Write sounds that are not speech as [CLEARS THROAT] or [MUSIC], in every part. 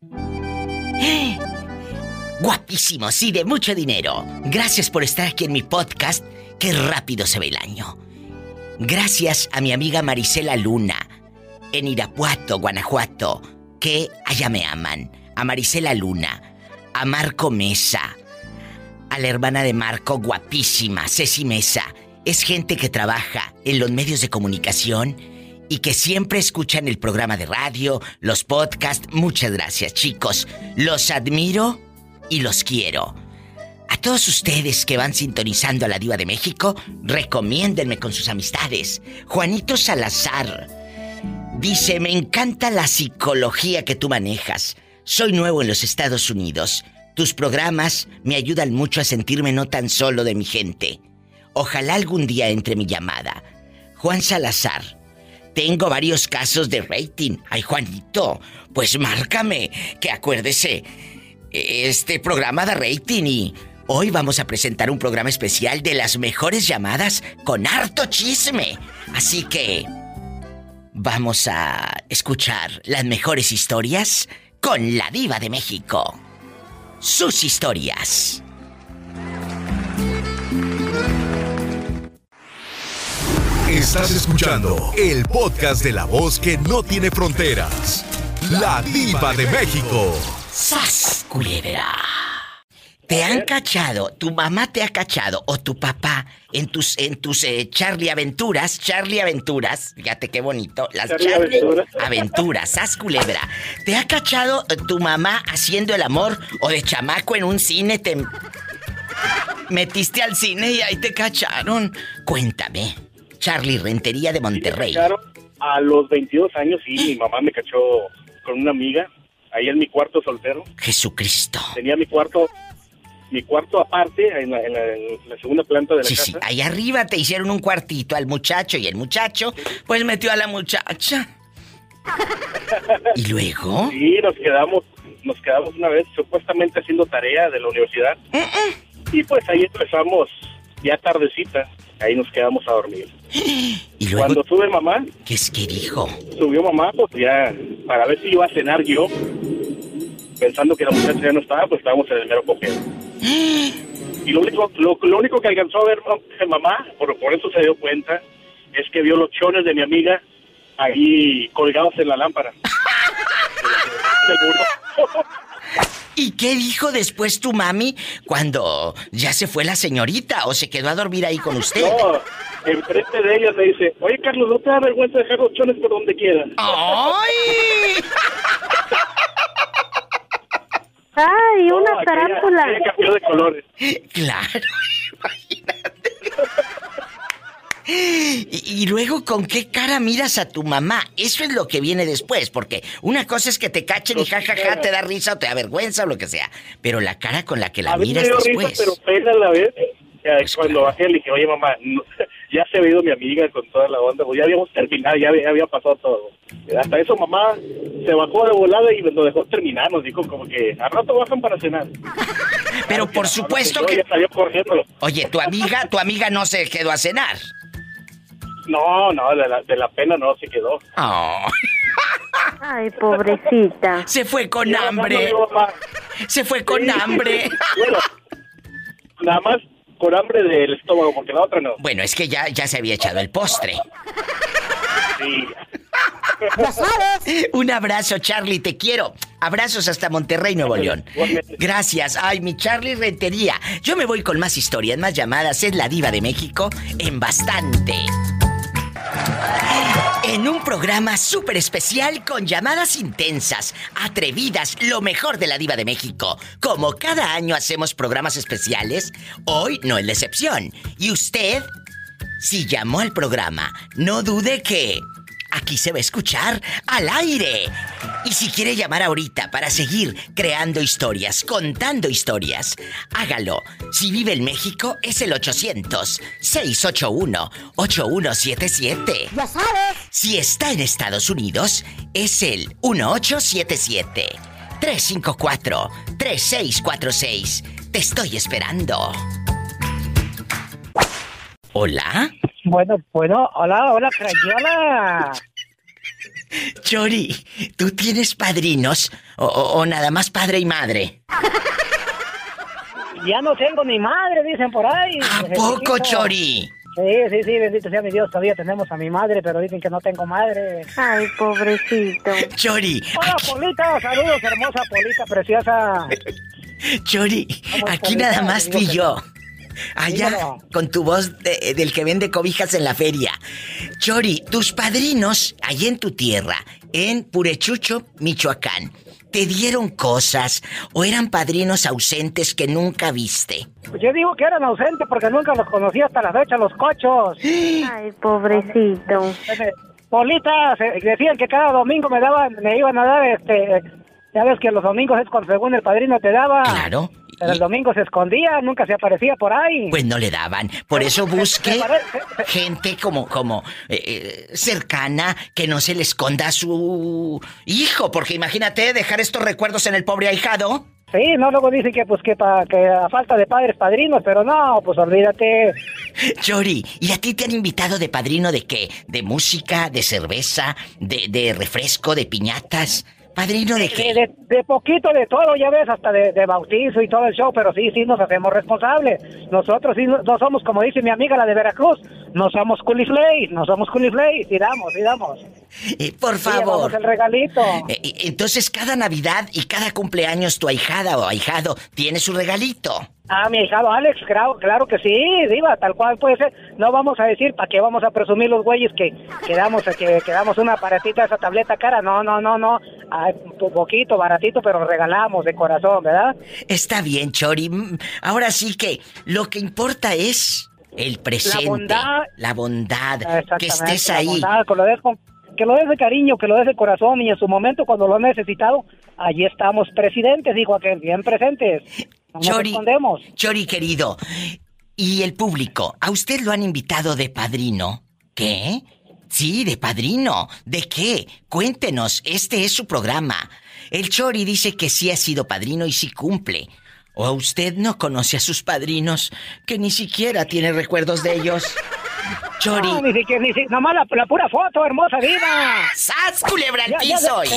[GASPS] Guapísimos y de mucho dinero. Gracias por estar aquí en mi podcast. Qué rápido se ve el año. Gracias a mi amiga Marisela Luna, en Irapuato, Guanajuato, que allá me aman. A Marisela Luna, a Marco Mesa, a la hermana de Marco, guapísima, Ceci Mesa. Es gente que trabaja en los medios de comunicación y que siempre escuchan el programa de radio, los podcasts. Muchas gracias, chicos. Los admiro y los quiero. A todos ustedes que van sintonizando a la Diva de México, recomiéndenme con sus amistades. Juanito Salazar dice, me encanta la psicología que tú manejas. Soy nuevo en los Estados Unidos. Tus programas me ayudan mucho a sentirme no tan solo de mi gente. Ojalá algún día entre mi llamada. Juan Salazar, tengo varios casos de rating. Ay, Juanito, pues márcame, que acuérdese, este programa da rating y hoy vamos a presentar un programa especial de las mejores llamadas con harto chisme. Así que vamos a escuchar las mejores historias con la diva de México. Sus historias. Estás escuchando el podcast de la voz que no tiene fronteras. La diva de México. ¡Sas, culebra! ¿Te han cachado, tu mamá te ha cachado o tu papá en tus en tus eh, Charlie Aventuras, Charlie Aventuras, fíjate qué bonito, las Charlie. Aventuras, sas culebra. ¿Te ha cachado eh, tu mamá haciendo el amor o de chamaco en un cine te metiste al cine y ahí te cacharon? Cuéntame. Charlie Rentería de Monterrey. Claro, a los 22 años sí, mi mamá me cachó con una amiga ahí en mi cuarto soltero. Jesucristo. Tenía mi cuarto mi cuarto aparte en la, en la- en la segunda planta de la Sí, casa. sí, ahí arriba te hicieron un cuartito al muchacho y el muchacho pues metió a la muchacha. ¿Y luego? Sí, nos quedamos nos quedamos una vez supuestamente haciendo tarea de la universidad. Y pues ahí empezamos ya tardecita, ahí nos quedamos a dormir. [GASPS] ¿Y luego Cuando sube mamá, qué es que dijo? subió mamá, pues ya, para ver si iba a cenar yo, pensando que la muchacha ya no estaba, pues estábamos en el mero copero. [GASPS] Y lo único, lo, lo único que alcanzó a ver ma- mamá, por, por eso se dio cuenta, es que vio los chones de mi amiga ahí colgados en la lámpara. [LAUGHS] [LAUGHS] ¿Y qué dijo después tu mami cuando ya se fue la señorita o se quedó a dormir ahí con usted? No, enfrente de ella me dice, oye Carlos, ¿no te da vergüenza dejar los chones por donde quieras? ¡Ay! ¡Ay, una No, aquella- tarántula! aquella cambió de colores. [LAUGHS] Claro, imagínate. [GASPS] Y, y luego, ¿con qué cara miras a tu mamá? Eso es lo que viene después, porque una cosa es que te cachen y jajaja, te da risa o te da vergüenza o lo que sea. Pero la cara con la que la a mí me miras dio después. risa, pero pena la vez. Ya, Pues cuando claro. bajé le dije, oye mamá, no- [LAUGHS] ya se había ido mi amiga con toda la onda, pues ya habíamos terminado, ya había, ya había pasado todo. Hasta eso mamá se bajó de volada y nos dejó terminar, nos dijo como que a rato bajan para cenar. Pero Claro por supuesto yo que. Corriendo. Oye, tu amiga, tu amiga no se quedó a cenar. No, no, de la, de la pena no se quedó. Oh, ¡Ay, pobrecita! [LAUGHS] se fue con yo, hambre. Se fue con sí. hambre. [LAUGHS] Bueno, nada más con hambre del estómago, porque la otra no. Bueno, es que ya, ya se había echado el postre. Sí. Un abrazo, Charlie, te quiero. Abrazos hasta Monterrey, Nuevo León. Gracias. Ay, mi Charlie Rentería. Yo me voy con más historias, más llamadas. Es la diva de México en bastante. En un programa súper especial con llamadas intensas, atrevidas, lo mejor de la diva de México. Como cada año hacemos programas especiales, hoy no es la excepción. Y usted, si llamó al programa, no dude que aquí se va a escuchar al aire. Y si quiere llamar ahorita para seguir creando historias, contando historias, hágalo. Si vive en México, es el 800-681-8177. ¡Ya sabes! Si está en Estados Unidos, es el 1877-354-3646. Te estoy esperando. Hola. Bueno, bueno, hola, hola, Crayola. Chori, ¿tú tienes padrinos o, o- o nada más padre y madre? Ya no tengo ni madre, dicen por ahí. ¿A poco. Chori? Sí, sí, sí, bendito sea mi Dios. Todavía tenemos a mi madre, pero dicen que no tengo madre. Ay, pobrecito. Chori, Hola, aquí, Polita. Saludos, hermosa Polita, preciosa. Chori, ¿Cómo aquí nada más tú y que- yo. Allá, Dímelo. con tu voz de- del que vende cobijas en la feria. Chori, tus padrinos, allá en tu tierra, en Purechucho, Michoacán, ¿te dieron cosas o eran padrinos ausentes que nunca viste? Pues Yo digo que eran ausentes porque nunca los conocí hasta la fecha, los cochos. [GASPS] Ay, pobrecito. Eh, Polita, se- decían que cada domingo me daban, me iban a dar este. Ya ves que los domingos es cuando según el padrino te daba. Claro. Pero el domingo se escondía, nunca se aparecía por ahí. Pues no le daban. Por eso [LAUGHS] busque gente como, como eh, eh, cercana que no se le esconda a su hijo. Porque imagínate dejar estos recuerdos en el pobre ahijado. Sí, no, luego dicen que pues que, pa, que a falta de padres padrinos, pero no, pues olvídate. [LAUGHS] Chori, ¿y a ti te han invitado de padrino de qué? ¿De música, de cerveza, de, de refresco, de piñatas? ¿Padrino de qué? de- de poquito de todo, ya ves, hasta de, de bautizo y todo el show, pero sí, sí nos hacemos responsables. Nosotros sí no, no somos, como dice mi amiga la de Veracruz, no somos culiflays, no somos culiflays, y damos, y damos. Eh, por Sí, favor. el regalito. Eh, eh, entonces cada Navidad y cada cumpleaños tu ahijada o ahijado tiene su regalito. Ah, mi hijado Alex, claro, claro que sí, diva, tal cual puede ser. No vamos a decir para qué vamos a presumir los güeyes que quedamos que quedamos una aparatita esa tableta cara. No, no, no, no. Poquito, baratito, pero regalamos de corazón, ¿verdad? Está bien, Chori. Ahora sí que lo que importa es el presente. bondad. la bondad, que estés la ahí. bondad, que lo des con- que lo des de cariño, que lo des de corazón y en su momento cuando lo han necesitado, allí estamos presidentes, dijo aquel, bien presentes. No nos Chori, escondemos. Chori querido, y el público, ¿a usted lo han invitado de padrino? ¿Qué? Sí, de padrino. ¿De qué? Cuéntenos, este es su programa. El Chori dice que sí ha sido padrino y sí cumple. ¿O a usted no conoce a sus padrinos, que ni siquiera tiene recuerdos de ellos? Chori. No, ni siquiera, ni si- nomás la, la pura foto, hermosa diva. ¡Sas, culebra al piso! eh,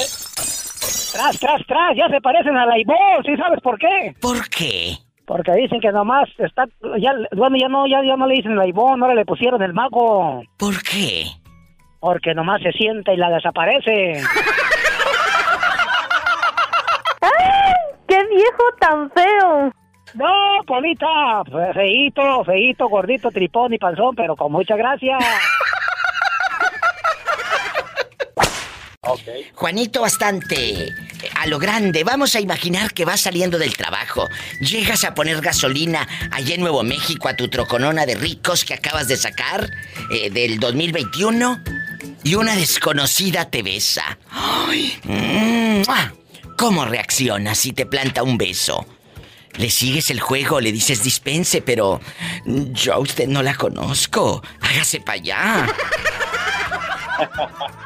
Tras, tras, tras, ya se parecen a la Ibol, ¿sí sabes por qué? ¿Por qué? Porque dicen que nomás está, ya, bueno, ya no, ya, ya no le dicen la Ibol, ahora le pusieron el mago. ¿Por qué? Porque nomás se sienta y la desaparece. [LAUGHS] ¡Ay! ¡Qué viejo tan feo! No, Polita, fe- feíto, feíto, gordito, tripón y panzón, pero con mucha [LAUGHS] Juanito bastante a lo grande. Vamos a imaginar que vas saliendo del trabajo. Llegas a poner gasolina allá en Nuevo México a tu troconona de ricos que acabas de sacar eh, del 2021 y una desconocida te besa. ¡Ay! ¡Mua! ¿Cómo reaccionas si te planta un beso? Le sigues el juego, le dices dispense, pero yo a usted no la conozco. Hágase para allá. [LAUGHS]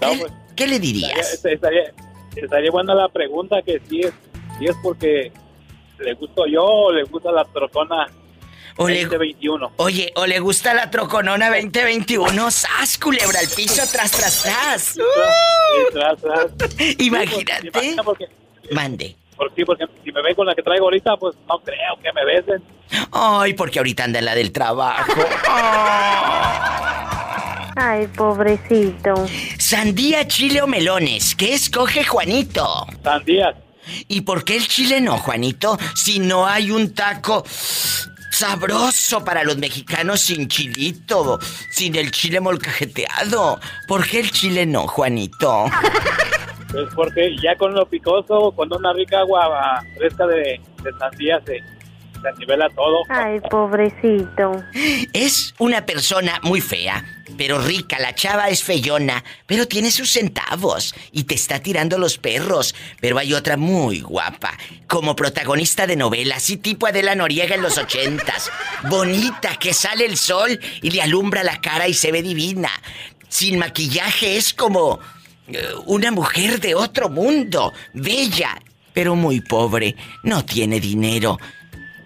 No, ¿Qué, pues, qué le estaría, dirías? estaría, estaría buena la pregunta que si es, si es porque le gusto yo o le gusta la trocona O le- 2021. Oye, o le gusta la troconona 2021, ¡sas, culebra al piso, tras, tras, tras! Tras, tras. [LAUGHS] Imagínate. Porque, Mande. porque, sí, porque si me ven con la que traigo ahorita, pues no creo que me besen. Ay, porque ahorita anda la del trabajo. [LAUGHS] Ay, pobrecito. Sandía, chile o melones, ¿qué escoge Juanito? Sandías. ¿Y por qué el chile no, Juanito? Si no hay un taco sabroso para los mexicanos sin chilito, sin el chile molcajeteado. ¿Por qué el chile no, Juanito? Pues porque ya con lo picoso, con una rica agua fresca de, de sandía se, se nivela todo. Ay, pobrecito. Es una persona muy fea, pero rica. La chava es feyona, pero tiene sus centavos y te está tirando los perros. Pero hay otra muy guapa, como protagonista de novela, así tipo Adela Noriega en los ochentas. Bonita, que sale el sol y le alumbra la cara y se ve divina. Sin maquillaje es como eh, una mujer de otro mundo, bella, pero muy pobre. No tiene dinero.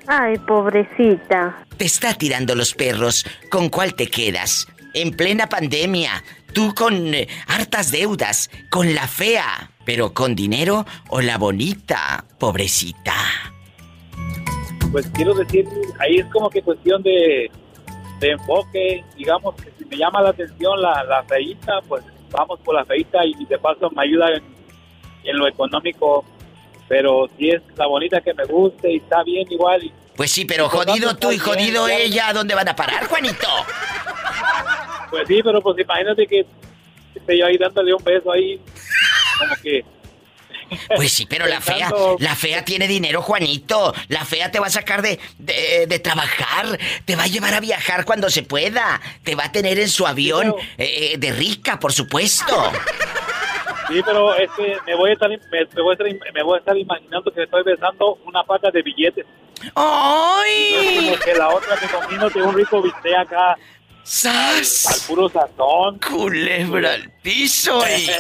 Ay, pobrecita. Te está tirando los perros. ¿Con cuál te quedas? En plena pandemia, tú con eh, hartas deudas, con la fea, pero con dinero o la bonita, pobrecita. Pues quiero decir, ahí es como que cuestión de, de enfoque, digamos que si me llama la atención la, la feita, pues vamos por la feita y de paso me ayuda en, en lo económico, pero si es la bonita que me guste y está bien igual. Y, Pues sí, pero jodido tú y jodido ella, ¿a dónde van a parar, Juanito? pues sí, pero pues imagínate que esté yo ahí dándole un beso ahí, como que... Pues sí, pero la fea, la fea tiene dinero, Juanito. La fea te va a sacar de, de, de trabajar, te va a llevar a viajar cuando se pueda, te va a tener en su avión eh, eh, de rica, por supuesto. Sí, pero es que me voy a estar, me, me voy a estar, me voy a estar imaginando que estoy besando una pata de billetes. ¡Ay! Como que la otra me comino de un rico bistec acá al ¡Sas! puro sazón. Culebra al piso. y-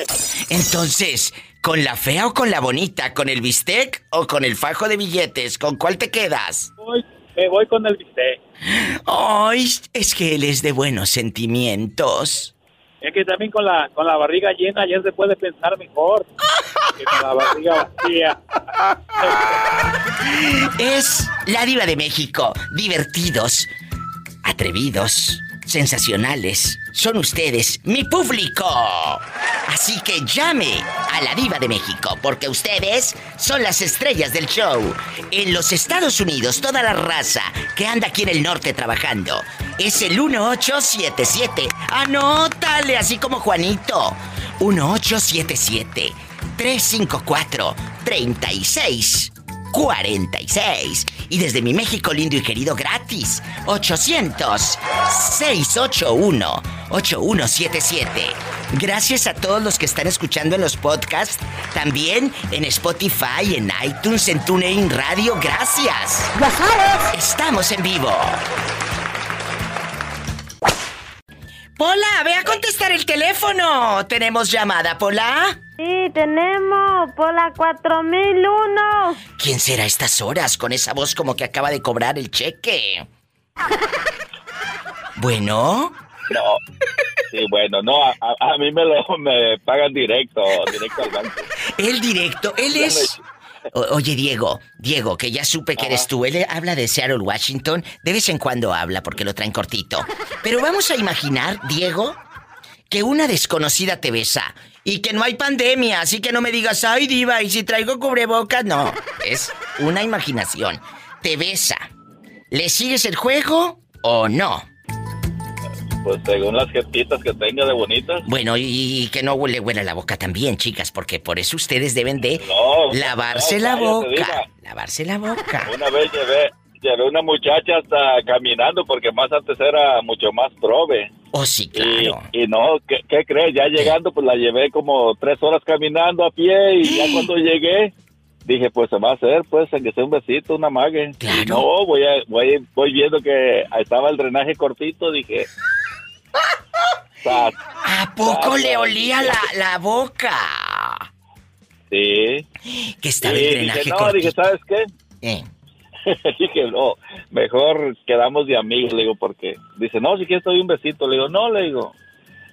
Entonces, ¿con la fea o con la bonita? ¿Con el bistec o con el fajo de billetes? ¿Con cuál te quedas? Voy- me voy con el bistec. ¡Ay! Es que él es de buenos sentimientos. Es que también con la, con la barriga llena ya se puede pensar mejor que con la barriga vacía. Es la diva de México. Divertidos, atrevidos, sensacionales. Son ustedes, mi público. Así que llame a la diva de México, porque ustedes son las estrellas del show. En los Estados Unidos, toda la raza que anda aquí en el norte trabajando es el 1877. Anótale, así como Juanito. 1877 354 36 46. Y desde mi México lindo y querido gratis, 800-681-8177. Gracias a todos los que están escuchando en los podcasts, también en Spotify, en iTunes, en TuneIn Radio. Gracias. Estamos en vivo. Pola, ve a contestar el teléfono. Tenemos llamada, Pola. Sí, tenemos por la 4001. ¿Quién será a estas horas con esa voz como que acaba de cobrar el cheque? [LAUGHS] Bueno, No. Sí, bueno, no, a, a- a mí me lo me pagan directo, directo al banco. [LAUGHS] el directo, él es... O- oye, Diego, Diego, que ya supe que eres tú. Él habla de Seattle, Washington. De vez en cuando habla porque lo traen cortito. Pero vamos a imaginar, Diego, que una desconocida te besa y que no hay pandemia, así que no me digas, ay, diva, y si traigo cubrebocas. No, es una imaginación. Te besa. ¿Le sigues el juego o no? Pues según las gestitas que tenga de bonitas. Bueno, y, y que no huele huele la boca también, chicas, porque por eso ustedes deben de No, lavarse no, la boca. Lavarse la boca. [LAUGHS] Una vez llevé, llevé una muchacha hasta caminando porque más antes era mucho más prove. Oh, sí, claro. y no, ¿qué, qué crees? Ya llegando, pues la llevé como tres horas caminando a pie y ya [GASPS] cuando llegué, dije, pues se va a hacer, pues, aunque sea un besito, una mague. Claro. Y no, voy, a, voy, voy viendo que estaba el drenaje cortito, dije... "Sas". ¿A poco le olía la, la boca? Sí. Que estaba Sí, el drenaje dije, no, cortito. dije, ¿sabes qué? Eh, [LAUGHS] dije, no, mejor quedamos de amigos, le digo, porque dice, no, si quieres te doy un besito. Le digo, no, le digo.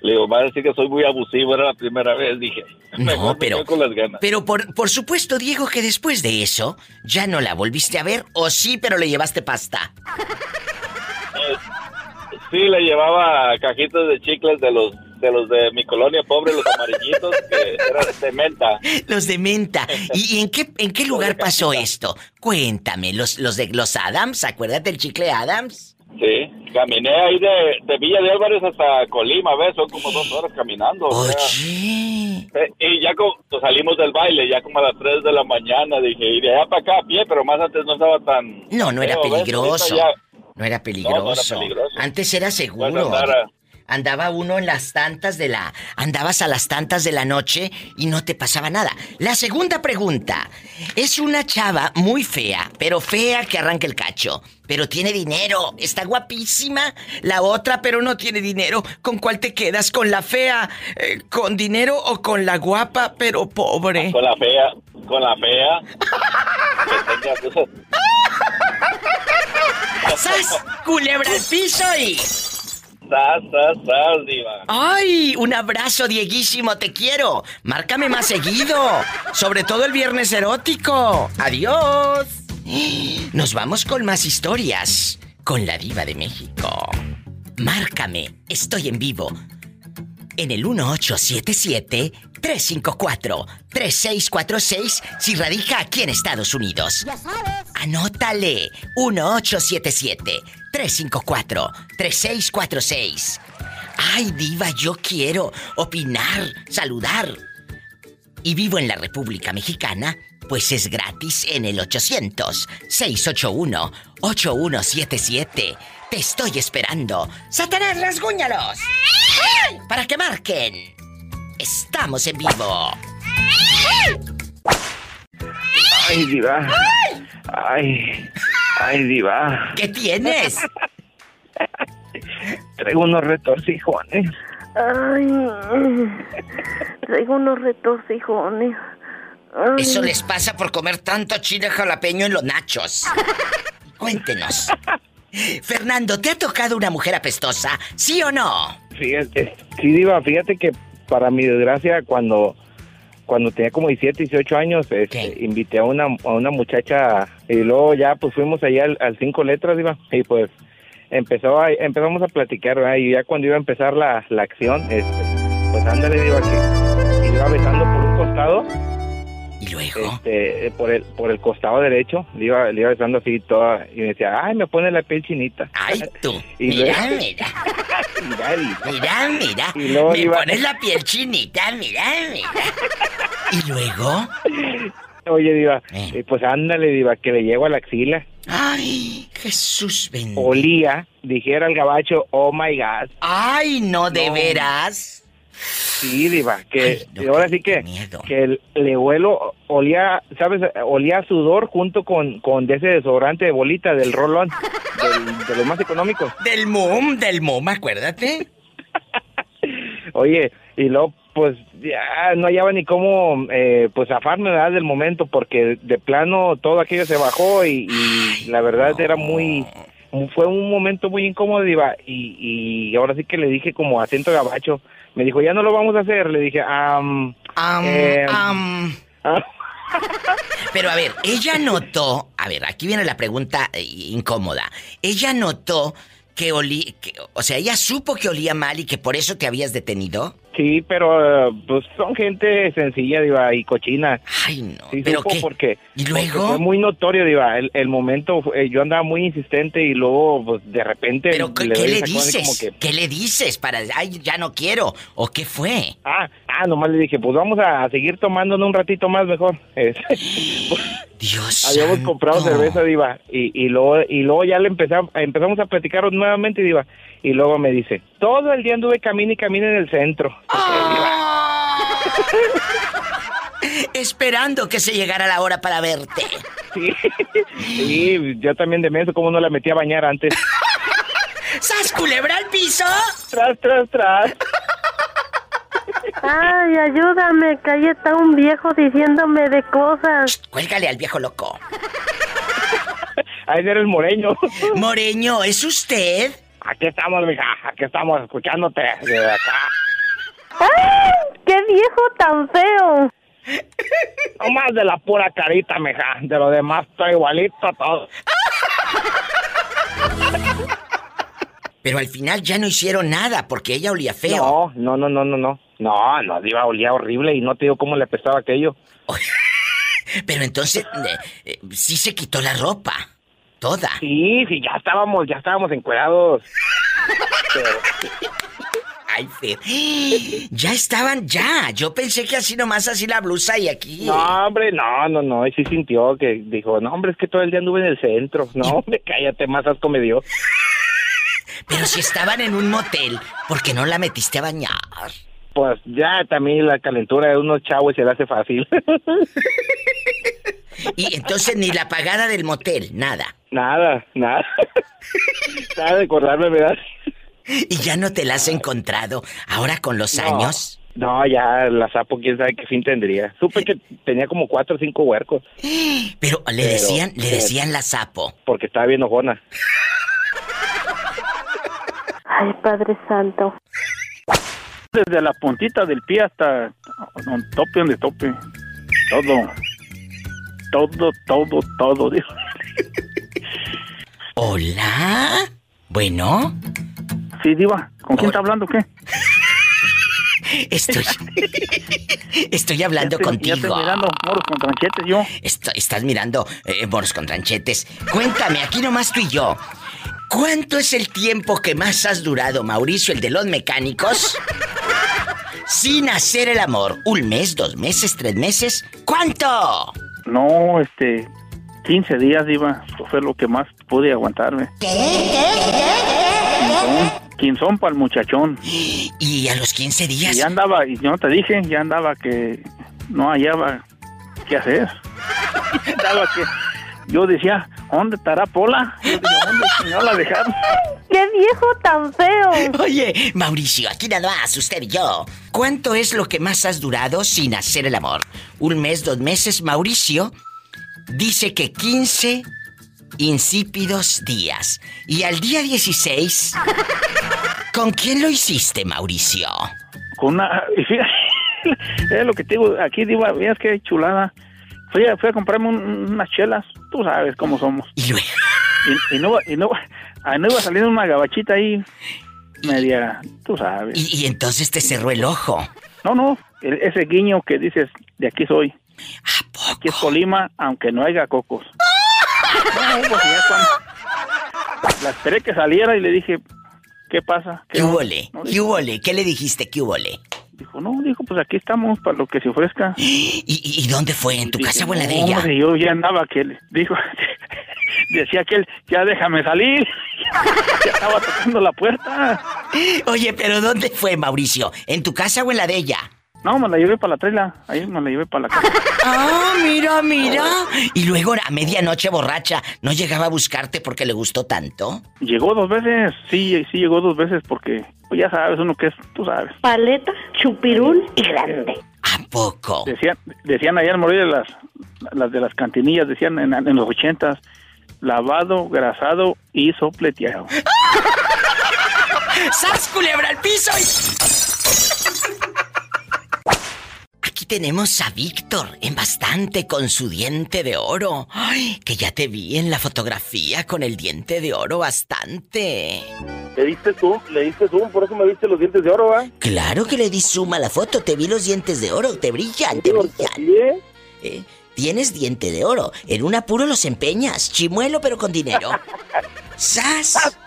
Le digo, va a decir que soy muy abusivo, era la primera vez, dije. [LAUGHS] No, me pero- quedo con las ganas. Pero por, por supuesto, Diego, que después de eso, ¿ya no la volviste a ver? ¿O sí, pero le llevaste pasta? Sí, le llevaba cajitas de chicles de los de los de mi colonia pobre, los amarillitos, que eran de menta. [LAUGHS] Los de menta. ¿Y, y en qué, en qué lugar pasó esto? Cuéntame, los, los de los Adams, ¿acuérdate del chicle Adams? Sí, caminé ahí de, de Villa de Álvarez hasta Colima, ¿ves? Son como dos horas caminando. Oye. Eh, Y ya como pues, salimos del baile, ya como a las 3 de la mañana, dije, y de allá para acá a pie, pero más antes no estaba tan... No, no era peligroso. Ya- No era peligroso. No, no era peligroso. Antes era seguro. Andaba uno en las tantas de la... Andabas a las tantas de la noche y no te pasaba nada. La segunda pregunta. Es una chava muy fea, pero fea que arranca el cacho. Pero tiene dinero. Está guapísima. La otra, pero no tiene dinero. ¿Con cuál te quedas? ¿Con la fea? eh, ¿Con dinero o con la guapa, pero pobre? Con la fea, con la fea. ¡Sas! Culebra al piso y... sas, sas, sas, diva. ¡Ay! Un abrazo, Dieguísimo, te quiero. Márcame más seguido. Sobre todo el viernes erótico. Adiós. [GASPS] Nos vamos con más historias. Con la diva de México. Márcame. Estoy en vivo. En el 1877-354-3646 si radica aquí en Estados Unidos. Ya sabes. Anótale. 1877-354-3646. Ay, diva, yo quiero opinar, saludar. Y vivo en la República Mexicana, pues es gratis en el 800-681-8177. Te estoy esperando. ¡Satanás, rasguñalos! Para que marquen. Estamos en vivo. Ay, diva. Ay, ay, diva. ¿Qué tienes? Traigo unos retorcijones. Ay, traigo unos retorcijones. Eso les pasa por comer tanto chile jalapeño en los nachos. [LAUGHS] Cuéntenos. Fernando, ¿te ha tocado una mujer apestosa? ¿Sí o no? Fíjate, sí, diva, fíjate que para mi desgracia, cuando cuando tenía como 17, 18 años, este, invité a una, a una muchacha y luego ya pues fuimos allá al, al cinco letras, diva, y pues empezó a, empezamos a platicar, ¿verdad? Y ya cuando iba a empezar la, la acción, este, pues ándale, diva, que iba besando por un costado ¿Y luego? este, por el por el costado derecho, le iba, le iba besando así toda, y me decía, ay, me pone la piel chinita. ¡Ay, [LAUGHS] tú! Y Mira, [LAUGHS] luego- mira. Mira, Mira, mira. Y luego Me iba- pones la piel chinita, mira, mira. [LAUGHS] ¿Y luego? Oye, Diva, Eh. eh, pues ándale, Diva, que le llego a la axila. ¡Ay, Jesús bendito! Olía, dijera el gabacho, oh my God. ¡Ay, no, de No. veras! Sí, Diva, que Ay, no, y ahora sí que, que el- le huelo, olía, ¿sabes? Olía a sudor junto con, con ese desodorante de bolita del rolón, [LAUGHS] del- de los más económicos. Del mom, del mom, acuérdate. [LAUGHS] Oye, y luego, pues, ya no hallaba ni cómo, eh, pues, zafarme, ¿verdad? Del momento, porque de plano todo aquello se bajó y, y la verdad era muy, fue un momento muy incómodo, Diva, y, y ahora sí que le dije como acento gabacho, me dijo, ya no lo vamos a hacer, le dije, Eh, ah, [LAUGHS] Pero a ver, ella notó, a ver, aquí viene la pregunta eh, incómoda. Ella notó que olí, que- o sea, ella supo que olía mal y que por eso te habías detenido. Sí, pero, eh, pues, son gente sencilla, Diva, y cochina. Ay, no. Sí, pero qué. porque, ¿Y porque luego? fue muy notorio, Diva, el, el momento, fue- yo andaba muy insistente y luego, pues, de repente... Pero ¿qué, le qué dices? como que- ¿Qué le dices para, ay, ya no quiero? ¿O qué fue? Ah, ah, nomás le dije, pues vamos a, a seguir tomándonos un ratito más mejor. [LAUGHS] Dios. habíamos santo. comprado cerveza, Diva, y, y luego y luego ya le empezamos, empezamos a platicar nuevamente, Diva, y luego me dice, todo el día anduve camino y camino en el centro. Ah. [LAUGHS] Esperando que se llegara la hora para verte. Sí, sí, yo también de menso, como no la metí a bañar antes. [LAUGHS] ¡Sas culebra al piso! Tras, tras, tras. Ay, ayúdame, que ahí está un viejo diciéndome de cosas. Cuélgale al viejo loco. Ahí era el moreño. Moreño, ¿es usted? Aquí estamos, mija, aquí estamos escuchándote de acá. ¡Ay, qué viejo tan feo! No más de la pura carita, mija. De lo demás estoy igualito todo. Pero al final ya no hicieron nada porque ella olía feo. No, no, no, no, no, no. No, no, Diva, olía horrible y no te digo cómo le apestaba aquello. [LAUGHS] Pero entonces eh, eh, sí se quitó la ropa. Toda. Sí, sí, ya estábamos, ya estábamos encuerados. Pero, Ay, Fer. Ya estaban, ya. Yo pensé que así nomás así la blusa y aquí. no, hombre, no, no, no. Y sí sintió que dijo, no, hombre, es que todo el día anduve en el centro. No, hombre, cállate, más asco me dio. Pero si estaban en un motel, ¿por qué no la metiste a bañar? Pues ya también la calentura de unos chavos se le hace fácil. [LAUGHS] Y entonces ni la pagada del motel, nada. nada, nada. [LAUGHS] nada de acordarme, ¿verdad? Y ya no te la has encontrado. Ahora con los No. años. No, ya la sapo, quién sabe qué fin tendría. Supe que tenía como cuatro o cinco huercos, Pero le Pero, decían, le pero- decían la sapo. porque estaba bien ojona. Ay, Padre Santo. Desde la puntita del pie hasta un tope donde tope. Todo. Todo, todo, todo. dijo. Hola. Bueno, Sí, Diva. ¿Con quién está hablando? ¿Qué? estoy. estoy hablando Ya estoy- Ya contigo. estoy mirando moros con tranchetes yo. Estás mirando eh, moros con tranchetes. Cuéntame, aquí nomás tú y yo. ¿Cuánto es el tiempo que más has durado, Mauricio, el de los mecánicos? Sin hacer el amor. ¿Un mes, dos meses, tres meses? ¿Cuánto? No, este... 15 días, Diva. Eso fue lo que más pude aguantarme. Quinzón para el muchachón. [GASPS] Y a los 15 Y días. ya andaba, y yo te dije, ya andaba que no hallaba qué hacer. [LAUGHS] andaba que yo decía, ¿dónde estará Pola? Yo decía, ¿dónde no la dejaron? [LAUGHS] ¡Qué viejo tan feo! Oye, Mauricio, aquí nada más, usted y yo. ¿Cuánto es lo que más has durado sin hacer el amor? ¿Un mes, dos meses? Mauricio dice que 15 insípidos días. Y al día 16, [LAUGHS] ¿con quién lo hiciste, Mauricio? Con una, [LAUGHS] es lo que te digo, aquí digo, veas qué chulada. Fui a, fui a comprarme un- unas chelas, tú sabes cómo somos. Y luego, Y, y no, y no, ah, no iba saliendo una gabachita ahí, media, tú sabes. y, y entonces te cerró el ojo. No, no, el- ese guiño que dices, de aquí soy. ¿A Aquí es? Colima, aunque no haya cocos. No, pues ya cuando... La esperé que saliera y le dije, ¿qué pasa? ¿Qué? No, ¿Qué hubole? ¿Qué le dijiste? ¿Qué hubole? Dijo, no, dijo, pues aquí estamos para lo que se ofrezca. [GASPS] ¿Y, dónde fue? ¿En tu Dije, casa o en la de "No, ella? hombre, yo ya andaba que él, dijo, [LAUGHS] decía que él, ya déjame salir. [LAUGHS] ya estaba tocando la puerta. [LAUGHS] Oye, pero ¿dónde fue, Mauricio? ¿En tu casa o en la de ella? No, me la llevé para la trela, ahí me la llevé para la casa. [LAUGHS] Ah, mira, mira. Y luego a medianoche borracha, ¿no llegaba a buscarte porque le gustó tanto? Llegó dos veces, sí, sí llegó dos veces porque, pues ya sabes uno que es, tú sabes. Paleta, chupirul y grande. ¿A poco? Decían, decían allá en Morelia las, las de las cantinillas, decían en, en los ochentas, lavado, grasado y sopleteado. [LAUGHS] ¡Sas, culebra al piso! y- Aquí tenemos a Víctor en bastante con su diente de oro. Ay, que ya te vi en la fotografía con el diente de oro bastante. Le diste zoom, le diste zoom, por eso me viste los dientes de oro, ¿va? Claro que le di suma a la foto, te vi los dientes de oro, te brillan, te brillan. ¿Sí, eh? ¿eh? Tienes diente de oro. En un apuro los empeñas. Chimuelo, pero con dinero. [LAUGHS] ¡Sas!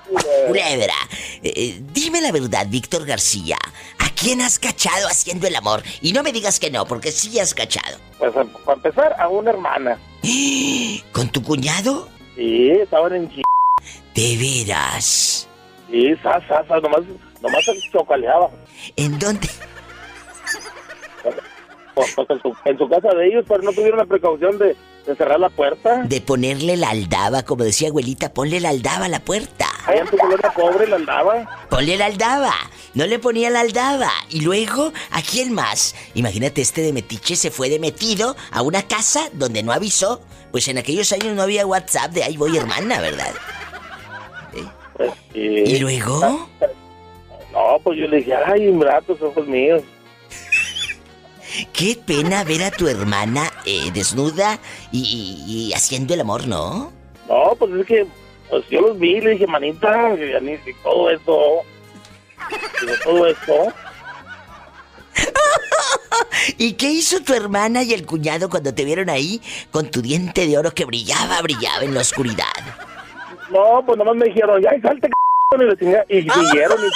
Culebra. Eh, eh, dime la verdad, Víctor García. ¿A quién has cachado haciendo el amor? Y no me digas que no, porque sí has cachado. Pues a- para empezar, a una hermana. [GASPS] ¿Con tu cuñado? Sí, estaban en ch... De veras. Sí, sa, sa, sa, nomás, nomás se chocaleaba. ¿En dónde? Pues, pues, en, su, en su casa de ellos, pero no tuvieron la precaución de, de cerrar la puerta. De ponerle la aldaba, como decía abuelita, ponle la aldaba a la puerta. Allá en su colonia pobre la andaba. Ponle la aldaba. No le ponía la aldaba. Y luego, ¿a quién más? Imagínate, este de Metiche se fue de metido a una casa donde no avisó. Pues en aquellos años no había WhatsApp de ahí voy hermana, ¿verdad? Pues, sí. ¿Y luego? No, pues yo le dije, ay, mira tus ojos míos. Qué pena ver a tu hermana eh, desnuda y, y- y haciendo el amor, ¿no? No, pues es que pues yo los vi y le dije, manita, y todo digo, todo esto. [LAUGHS] ¿Y qué hizo tu hermana y el cuñado cuando te vieron ahí con tu diente de oro que brillaba, brillaba en la oscuridad? No, pues nomás me dijeron, ya, salte, c*****", y, [LAUGHS] y siguieron, y,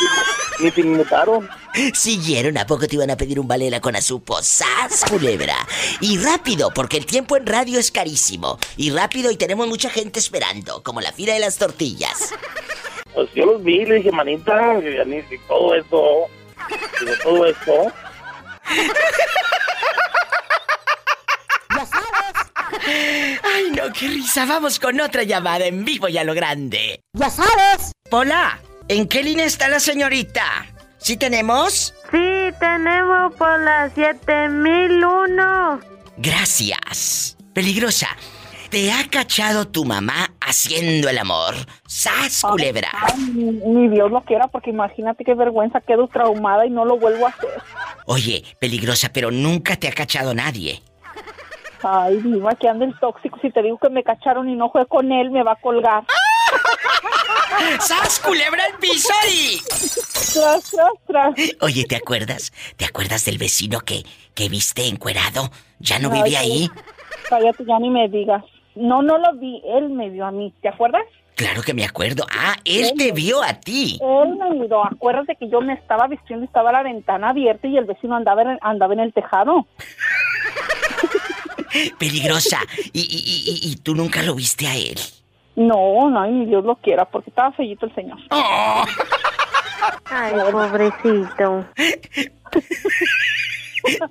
se inmutaron. Siguieron, ¿a poco te iban a pedir un valela con azupo? ¡Sas, culebra! Y rápido, porque el tiempo en radio es carísimo. Y rápido, y tenemos mucha gente esperando, como la fila de las tortillas. Pues yo los vi y le dije, manita, y a mí, y todo esto, todo esto. Ay, no, qué risa. Vamos con otra llamada en vivo y a lo grande. Ya sabes. Hola, ¿en qué línea está la señorita? ¿Sí tenemos? Sí, tenemos por la 7001. Gracias. Peligrosa. ¿te ha cachado tu mamá haciendo el amor? ¡Sas, culebra! Ay, ni, ni Dios lo quiera, porque imagínate qué vergüenza, quedo traumada y no lo vuelvo a hacer. Oye, peligrosa, pero nunca te ha cachado nadie. Ay, diva, que anda el tóxico. Si te digo que me cacharon y no fue con él, me va a colgar. [LAUGHS] ¡Sas, culebra al piso y... Tras, tras, tras. Oye, ¿te acuerdas? ¿Te acuerdas del vecino que, que viste encuerado? ¿Ya no Ay, vive ahí? Cállate, ya ni me digas. No, no lo vi, él me vio a mí, ¿te acuerdas? Claro que me acuerdo. Ah, él te vio a ti. Él me miró, acuérdate que yo me estaba vistiendo y estaba la ventana abierta y el vecino andaba en, andaba en el tejado. [LAUGHS] Peligrosa. Y, y, y, y tú nunca lo viste a él. No, no, ni Dios lo quiera, porque estaba feillito el señor. Ay, pobrecito.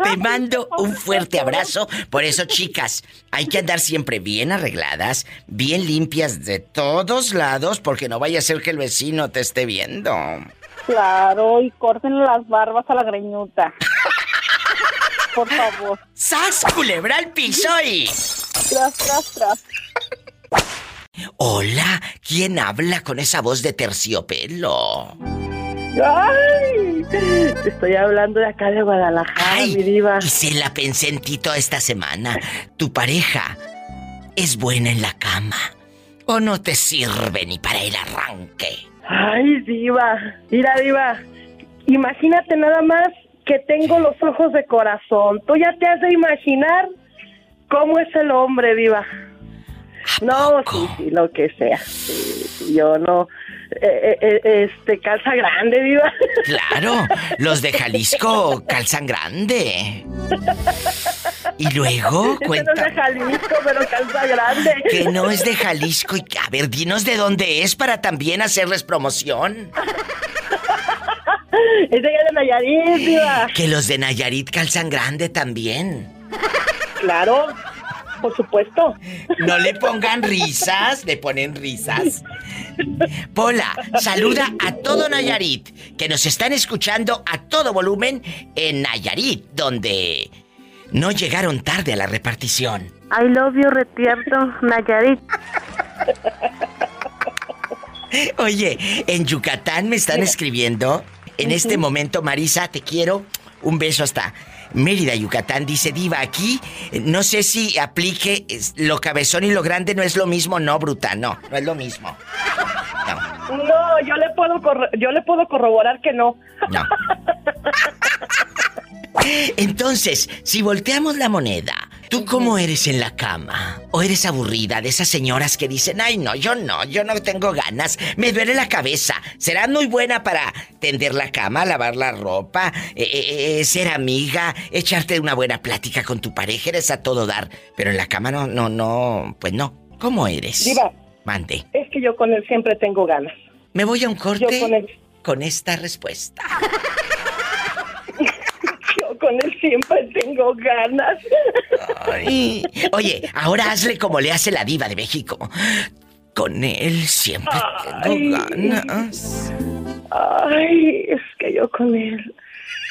Te mando un fuerte abrazo. Por eso, chicas, hay que andar siempre bien arregladas, bien limpias de todos lados, porque no vaya a ser que el vecino te esté viendo. Claro, y corten las barbas a la greñuta. Por favor. ¡Sas, culebra al piso y... Tras, tras, tras. Hola, ¿quién habla con esa voz de terciopelo? ¡Ay! Te estoy hablando de acá de Guadalajara, mi diva. Y se la pensé en ti toda esta semana. ¿Tu pareja es buena en la cama? ¿O no te sirve ni para el arranque? Ay, diva. Mira, diva. Imagínate nada más que tengo los ojos de corazón. Tú ya te has de imaginar cómo es el hombre, diva. No, sí, sí, lo que sea. Sí, sí, yo no. eh, eh, eh, este, calza grande, diva. Claro, los de Jalisco [LAUGHS] calzan grande. Y luego, Este no es cuenta de Jalisco, pero calza grande. que no es de Jalisco. Y, a ver, dinos de dónde es para también hacerles promoción. [LAUGHS] Es de allá de Nayarit, diva. Que los de Nayarit calzan grande también. Claro, por supuesto. No le pongan risas, le ponen risas. Pola, saluda a todo Nayarit, que nos están escuchando a todo volumen en Nayarit, donde no llegaron tarde a la repartición. I love you, retierto, Nayarit. Oye, en Yucatán me están escribiendo. En este momento, Marisa, te quiero. Un beso hasta Mérida, Yucatán. Dice Diva, aquí eh, no sé si aplique lo cabezón y lo grande no es lo mismo. No, bruta, no, no es lo mismo. No, yo le puedo yo le puedo corroborar que no. No. [LAUGHS] Entonces, si volteamos la moneda, ¿tú cómo eres en la cama? ¿O eres aburrida de esas señoras que dicen, ay no, yo no, yo no tengo ganas, me duele la cabeza? ¿Serás muy buena para tender la cama, lavar la ropa, eh, eh, eh, ser amiga, echarte una buena plática con tu pareja? Eres a todo dar, pero en la cama no, no, no, pues no. ¿Cómo eres? Diva. Mande. Es que yo con él siempre tengo ganas. Me voy a un corte Yo con él, con esta respuesta. [LAUGHS] con él siempre tengo ganas. Ay. Oye, ahora hazle como le hace la diva de México. Con él siempre tengo ganas. Ay, es que yo con él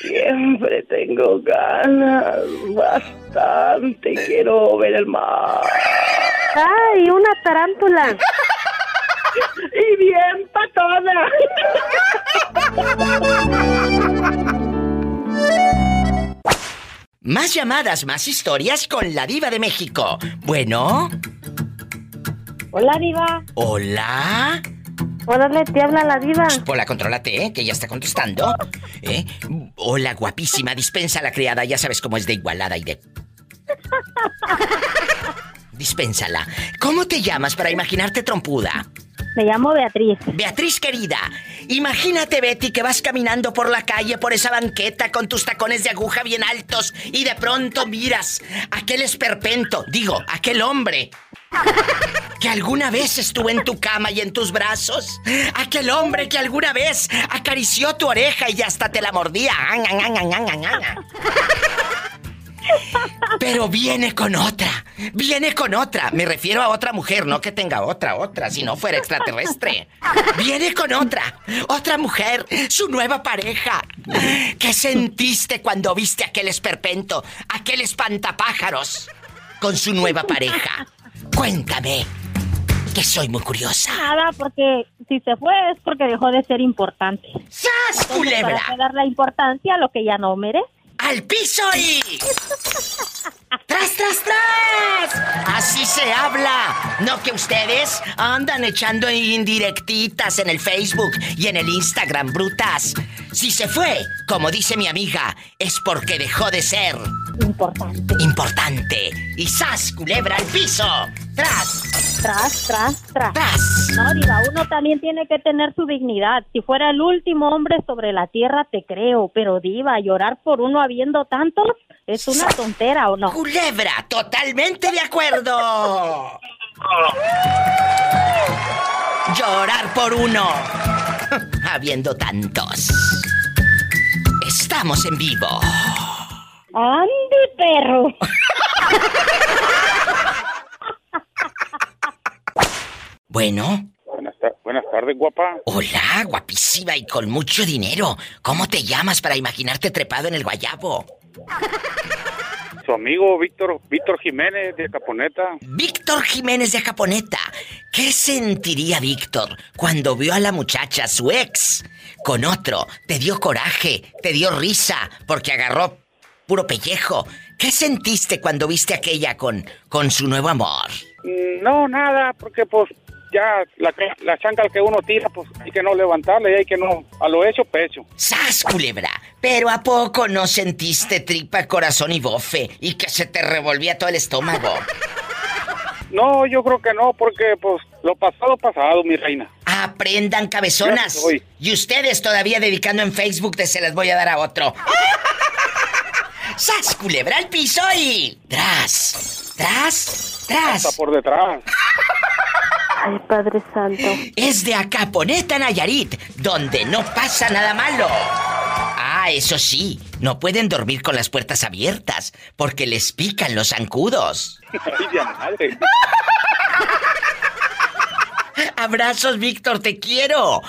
siempre tengo ganas. Bastante. Quiero ver el mar. ¡Ay, una tarántula! [LAUGHS] Y bien patona. [LAUGHS] Más llamadas, más historias con la diva de México. Bueno, Hola, diva. hola. Órale, te habla la diva. Hola, contrólate, ¿eh? que ya está contestando. ¿Eh? Hola, guapísima, dispensa a la criada, ya sabes cómo es de igualada y de... [LAUGHS] Dispénsala. ¿Cómo te llamas para imaginarte trompuda? Me llamo Beatriz. Beatriz querida, imagínate Betty que vas caminando por la calle, por esa banqueta con tus tacones de aguja bien altos y de pronto miras aquel esperpento, digo, aquel hombre que alguna vez estuvo en tu cama y en tus brazos, aquel hombre que alguna vez acarició tu oreja y hasta te la mordía. Pero viene con otra, viene con otra. Me refiero a otra mujer, no que tenga otra, otra, si no fuera extraterrestre. Viene con otra, otra mujer, su nueva pareja. ¿Qué sentiste cuando viste aquel esperpento, aquel espantapájaros con su nueva pareja? Cuéntame, que soy muy curiosa. Nada, porque si se fue es porque dejó de ser importante. ¡Sas, Entonces, culebra! ¿Para dar la importancia a lo que ya no merece? ¡Al piso y... ¡Tras, tras, tras! Así se habla. No que ustedes andan echando indirectitas en el Facebook y en el Instagram, brutas. Si se fue, como dice mi amiga, es porque dejó de ser Importante. importante. Y ¡zas, culebra al piso! ¡Tras! Tras, tras, tras. ¡Tras! No, Diva, uno también tiene que tener su dignidad. Si fuera el último hombre sobre la tierra, te creo. Pero, Diva, llorar por uno habiendo tantos es una tontera, ¿o no? ¡Culebra! ¡Totalmente de acuerdo! Llorar por uno. [LAUGHS] Habiendo tantos. Estamos en vivo. ¡Ande, perro! Bueno. Buenas, buenas tardes, guapa. Hola, guapísima y con mucho dinero. ¿Cómo te llamas para imaginarte trepado en el guayabo? Su amigo Víctor Víctor Jiménez de Caponeta. Víctor Jiménez de Caponeta. ¿Qué sentiría Víctor cuando vio a la muchacha, su ex, con otro? Te dio coraje, te dio risa, porque agarró puro pellejo. ¿Qué sentiste cuando viste a aquella con, con su nuevo amor? Mm, No, nada, porque pues ya la, la chancla que uno tira, pues hay que no levantarla y hay que no, a lo hecho, pecho. ¡Sas, culebra! Pero ¿a poco no sentiste tripa, corazón y bofe y que se te revolvía todo el estómago? [LAUGHS] No, yo creo que no, porque pues lo pasado, pasado, mi reina. Aprendan cabezonas. Y ustedes todavía dedicando en Facebook de se las voy a dar a otro. ¡Sas, culebra al piso y... Tras, tras, tras. Hasta por detrás. [LAUGHS] Ay, Padre Santo. Es de Acaponeta, Nayarit, donde no pasa nada malo. Ah, eso sí, no pueden dormir con las puertas abiertas, porque les pican los zancudos. Madre. Abrazos, Víctor, te quiero.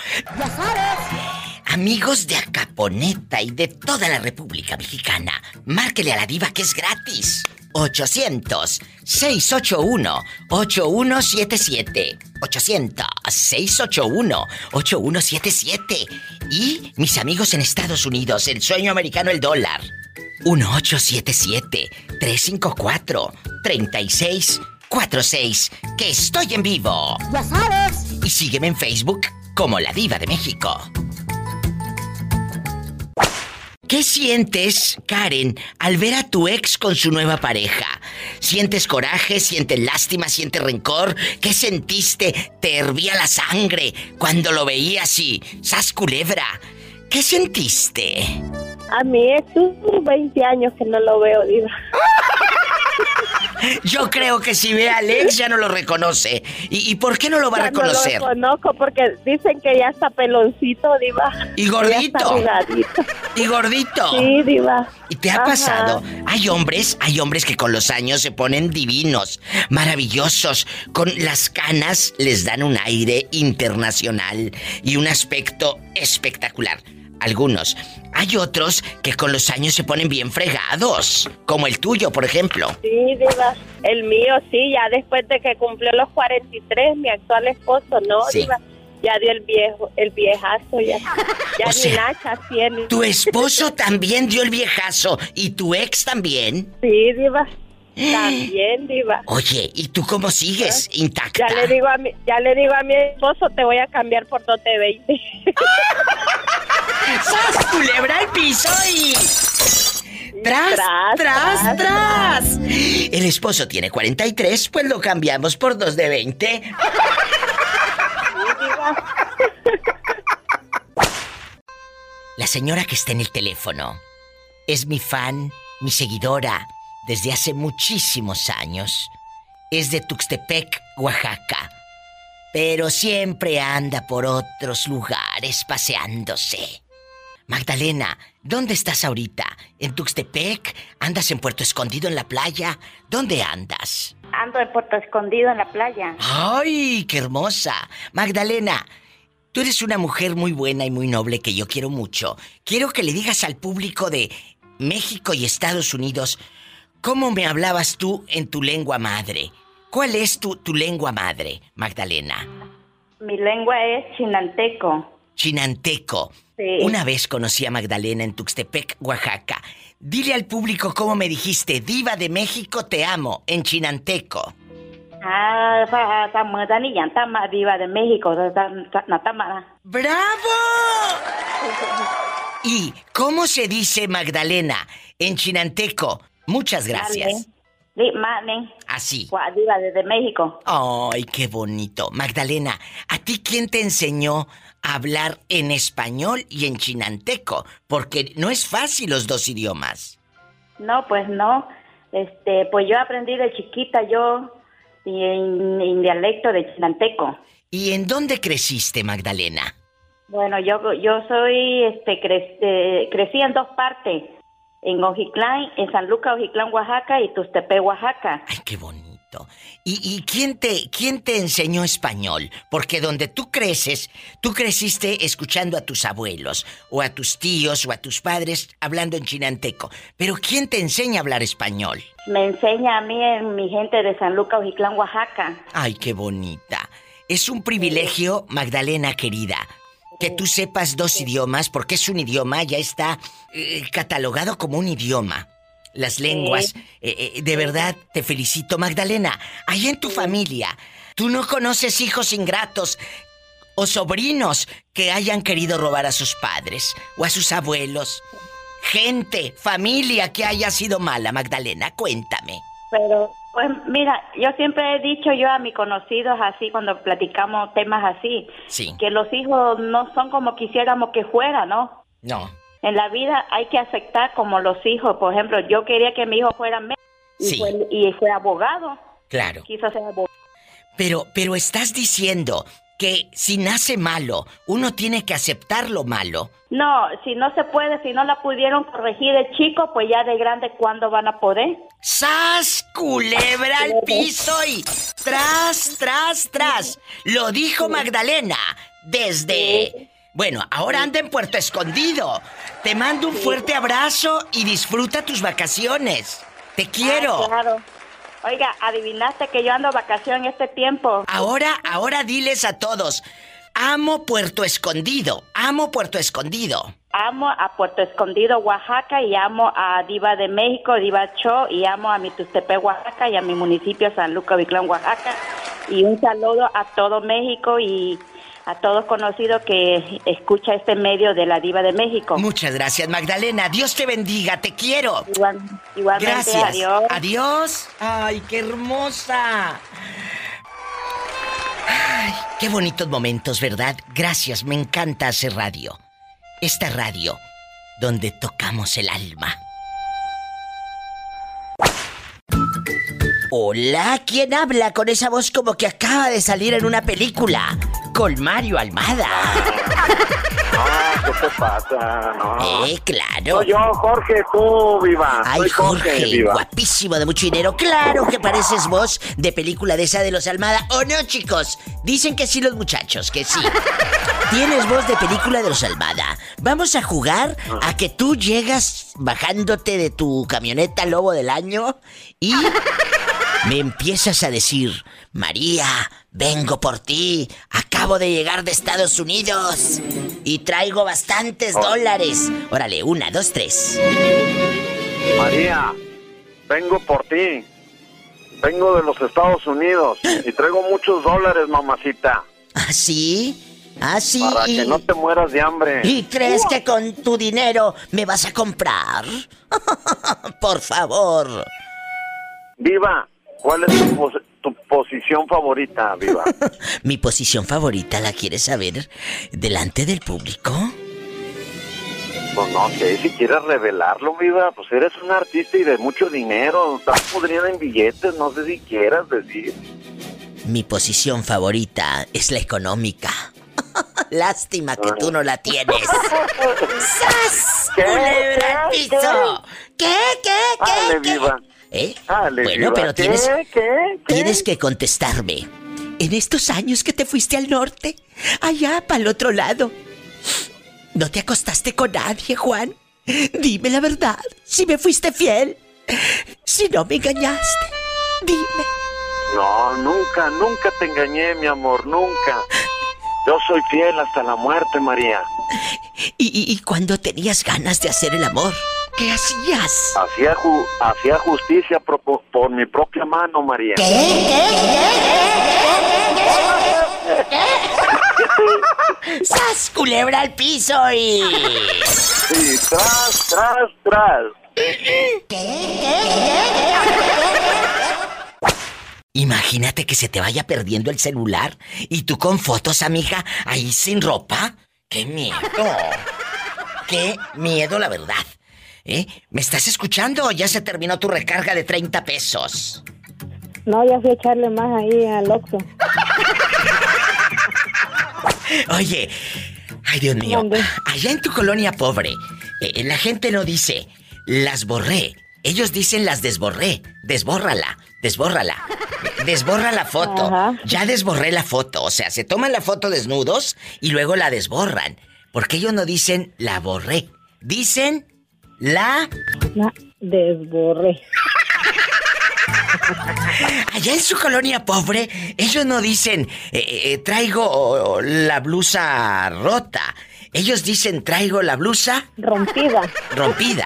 Amigos de Acaponeta y de toda la República Mexicana, márquele a la diva que es gratis. 800-681-8177. 800-681-8177. Y mis amigos en Estados Unidos, el sueño americano, el dólar. 1877-354-3646. Que estoy en vivo. Ya sabes. Y sígueme en Facebook como La Diva de México. ¿Qué sientes, Karen, al ver a tu ex con su nueva pareja? ¿Sientes coraje? ¿Sientes lástima? ¿Sientes rencor? ¿Qué sentiste? ¿Te hervía la sangre cuando lo veías y... ¡Sas culebra! ¿Qué sentiste? A mi ex, uh, 20 años que no lo veo, Diva. [LAUGHS] Yo creo que si ve a Alex ya no lo reconoce. ¿Y, y por qué no lo va a reconocer? No lo conozco porque dicen que ya está peloncito, Diva. Y gordito. Y gordito. Sí, Diva. ¿Y te ha Ajá. pasado? Hay hombres, hay hombres que con los años se ponen divinos, maravillosos. Con las canas les dan un aire internacional y un aspecto espectacular. Algunos. Hay otros que con los años se ponen bien fregados, como el tuyo, por ejemplo. Sí, Diva. El mío, sí, ya después de que cumplió los 43, mi actual esposo, no, Sí. Diva. Ya dio el viejo, el viejazo, ya. [LAUGHS] Ya O ni sea, tiene. Tu esposo también dio el viejazo y tu ex también. Sí, Diva. También, Diva. Oye, ¿y tú cómo sigues intacta? Ya le digo a mi, ya le digo a mi esposo, te voy a cambiar por dote 20. [LAUGHS] ¡Sas, culebra al piso y... ¡Tras, tras, Tras, tras, tras. El esposo tiene 43, pues lo cambiamos por dos de 20. La señora que está en el teléfono es mi fan, mi seguidora, desde hace muchísimos años. Es de Tuxtepec, Oaxaca. Pero siempre anda por otros lugares paseándose. Magdalena, ¿dónde estás ahorita? ¿En Tuxtepec? ¿Andas en Puerto Escondido en la playa? ¿Dónde andas? Ando en Puerto Escondido en la playa. ¡Ay, qué hermosa! Magdalena, tú eres una mujer muy buena y muy noble que yo quiero mucho. Quiero que le digas al público de México y Estados Unidos cómo me hablabas tú en tu lengua madre. ¿Cuál es tu, tu lengua madre, Magdalena? Mi lengua es chinanteco. Chinanteco. Sí. Una vez conocí a Magdalena en Tuxtepec, Oaxaca. Dile al público cómo me dijiste, Diva de México, te amo, en Chinanteco. Ah, yan tama diva de México. ¡Bravo! [LAUGHS] ¿Y cómo se dice Magdalena en Chinanteco? Muchas gracias. Mane. Así. Gua diva de, de México. ¡Ay, qué bonito! Magdalena, ¿a ti quién te enseñó a hablar en español y en chinanteco? Porque no es fácil los dos idiomas. No, pues no. Este, pues yo aprendí de chiquita yo y en, en dialecto de chinanteco. ¿Y en dónde creciste, Magdalena? Bueno, yo yo soy este cre- eh, crecí en dos partes, en Ojiclán, en San Lucas, Ojiclán, Oaxaca y Tuxtepec, Oaxaca. Ay, qué bonito. ¿Y, y quién, te, quién te enseñó español? Porque donde tú creces, tú creciste escuchando a tus abuelos, o a tus tíos, o a tus padres hablando en chinanteco. Pero ¿quién te enseña a hablar español? Me enseña a mí en mi gente de San Lucas, Ojiclán, Oaxaca. Ay, qué bonita. Es un privilegio, Magdalena querida, que tú sepas dos idiomas, porque es un idioma, ya está eh, catalogado como un idioma. Las lenguas, eh, eh, de verdad te felicito, Magdalena. Ahí en tu familia, tú no conoces hijos ingratos o sobrinos que hayan querido robar a sus padres o a sus abuelos. Gente, familia que haya sido mala, Magdalena, cuéntame. Pero, pues mira, yo siempre he dicho yo a mis conocidos así, cuando platicamos temas así, Sí. que los hijos no son como quisiéramos que fueran, ¿no? No. En la vida hay que aceptar como los hijos. Por ejemplo, yo quería que mi hijo fuera médico y, Sí. fue, y fue abogado. Claro. Quiso ser abogado. Pero, pero estás diciendo que si nace malo, uno tiene que aceptar lo malo. No, si no se puede, si no la pudieron corregir de chico, pues ya de grande, ¿cuándo van a poder? ¡Sas! Culebra al [LAUGHS] piso y tras, tras, tras. Lo dijo Magdalena desde... Bueno, ahora anda en Puerto Escondido. Te mando un fuerte abrazo y disfruta tus vacaciones. Te quiero. Ah, claro. Oiga, adivinaste que yo ando vacación este tiempo. Ahora, ahora diles a todos. Amo Puerto Escondido. Amo Puerto Escondido. Amo a Puerto Escondido, Oaxaca, y amo a Diva de México, Diva Cho, y amo a mi Tuxtepec, Oaxaca, y a mi municipio San Lucas, Viclán, Oaxaca. Y un saludo a todo México y a todos conocidos que escucha este medio de la Diva de México. Muchas gracias, Magdalena. Dios te bendiga. Te quiero. Igual, igualmente, Gracias. adiós. Adiós. Ay, qué hermosa. Ay, qué bonitos momentos, ¿verdad? Gracias, me encanta hacer radio. Esta radio donde tocamos el alma. Hola, ¿quién habla con esa voz como que acaba de salir en una película? Con Mario Almada. ¿qué te pasa? No. Eh, claro. Soy yo, Jorge, tú, viva. Ay, Soy Jorge, viva. guapísimo de mucho dinero. Claro que pareces vos de película de esa de los Almada. ¿O no, chicos? Dicen que sí los muchachos, que sí. Tienes voz de película de los Almada. Vamos a jugar a que tú llegas bajándote de tu camioneta Lobo del Año y me empiezas a decir, María, vengo por ti. Acabo de llegar de Estados Unidos y traigo bastantes dólares. Órale, una, dos, tres. María, vengo por ti. Vengo de los Estados Unidos y traigo muchos dólares, mamacita. ¿Ah, sí? ¿Ah, sí? Para que no te mueras de hambre. ¿Y crees que con tu dinero me vas a comprar? [LAUGHS] Por favor. Viva, ¿cuál es tu, pos- tu posición favorita, Viva? [LAUGHS] Mi posición favorita, ¿la quieres saber? ¿Delante del público? Pues no sé, si quieres revelarlo, Viva, pues eres un artista y de mucho dinero. Estás podrida en billetes, no sé si quieras decir. Mi posición favorita es la económica. [LAUGHS] Lástima que tú no la tienes. [LAUGHS] ¡Sas! ¿Qué? ¡Culebra al ¿Qué? ¿Qué? ¿Qué? ¿Qué? ¿Qué? ¿Eh? Dale, bueno, pero ¿Qué? tienes, ¿Qué? ¿Qué? tienes que contestarme. En estos años que te fuiste al norte, allá para el otro lado, ¿no te acostaste con nadie, Juan? Dime la verdad, si me fuiste fiel, si no me engañaste, dime. No, nunca, nunca te engañé, mi amor, nunca. Yo soy fiel hasta la muerte, María. ¿Y, y, y cuando tenías ganas de hacer el amor? ¿Qué hacías? Hacía, ju- hacía justicia por, por- por mi propia mano, María. ¡Sas, culebra al piso y... Sí, tras, tras, tras. Imagínate que se te vaya perdiendo el celular y tú con fotos, amiga, ahí sin ropa. ¡Qué miedo! ¡Qué miedo, la verdad! ¿Eh? ¿Me estás escuchando o ya se terminó tu recarga de 30 pesos? No, ya fui a echarle más ahí al Oxxo. Oye, ay Dios mío, allá en tu colonia pobre, eh, la gente no dice las borré, ellos dicen las desborré, desbórrala, desbórrala, desborra la foto, Ajá. ya desborré la foto, o sea, se toman la foto desnudos y luego la desborran, porque ellos no dicen la borré, dicen la... La desborré. Allá en su colonia pobre, ellos no dicen, eh, eh, traigo oh, la blusa rota. Ellos dicen, traigo la blusa Rompida. rompida.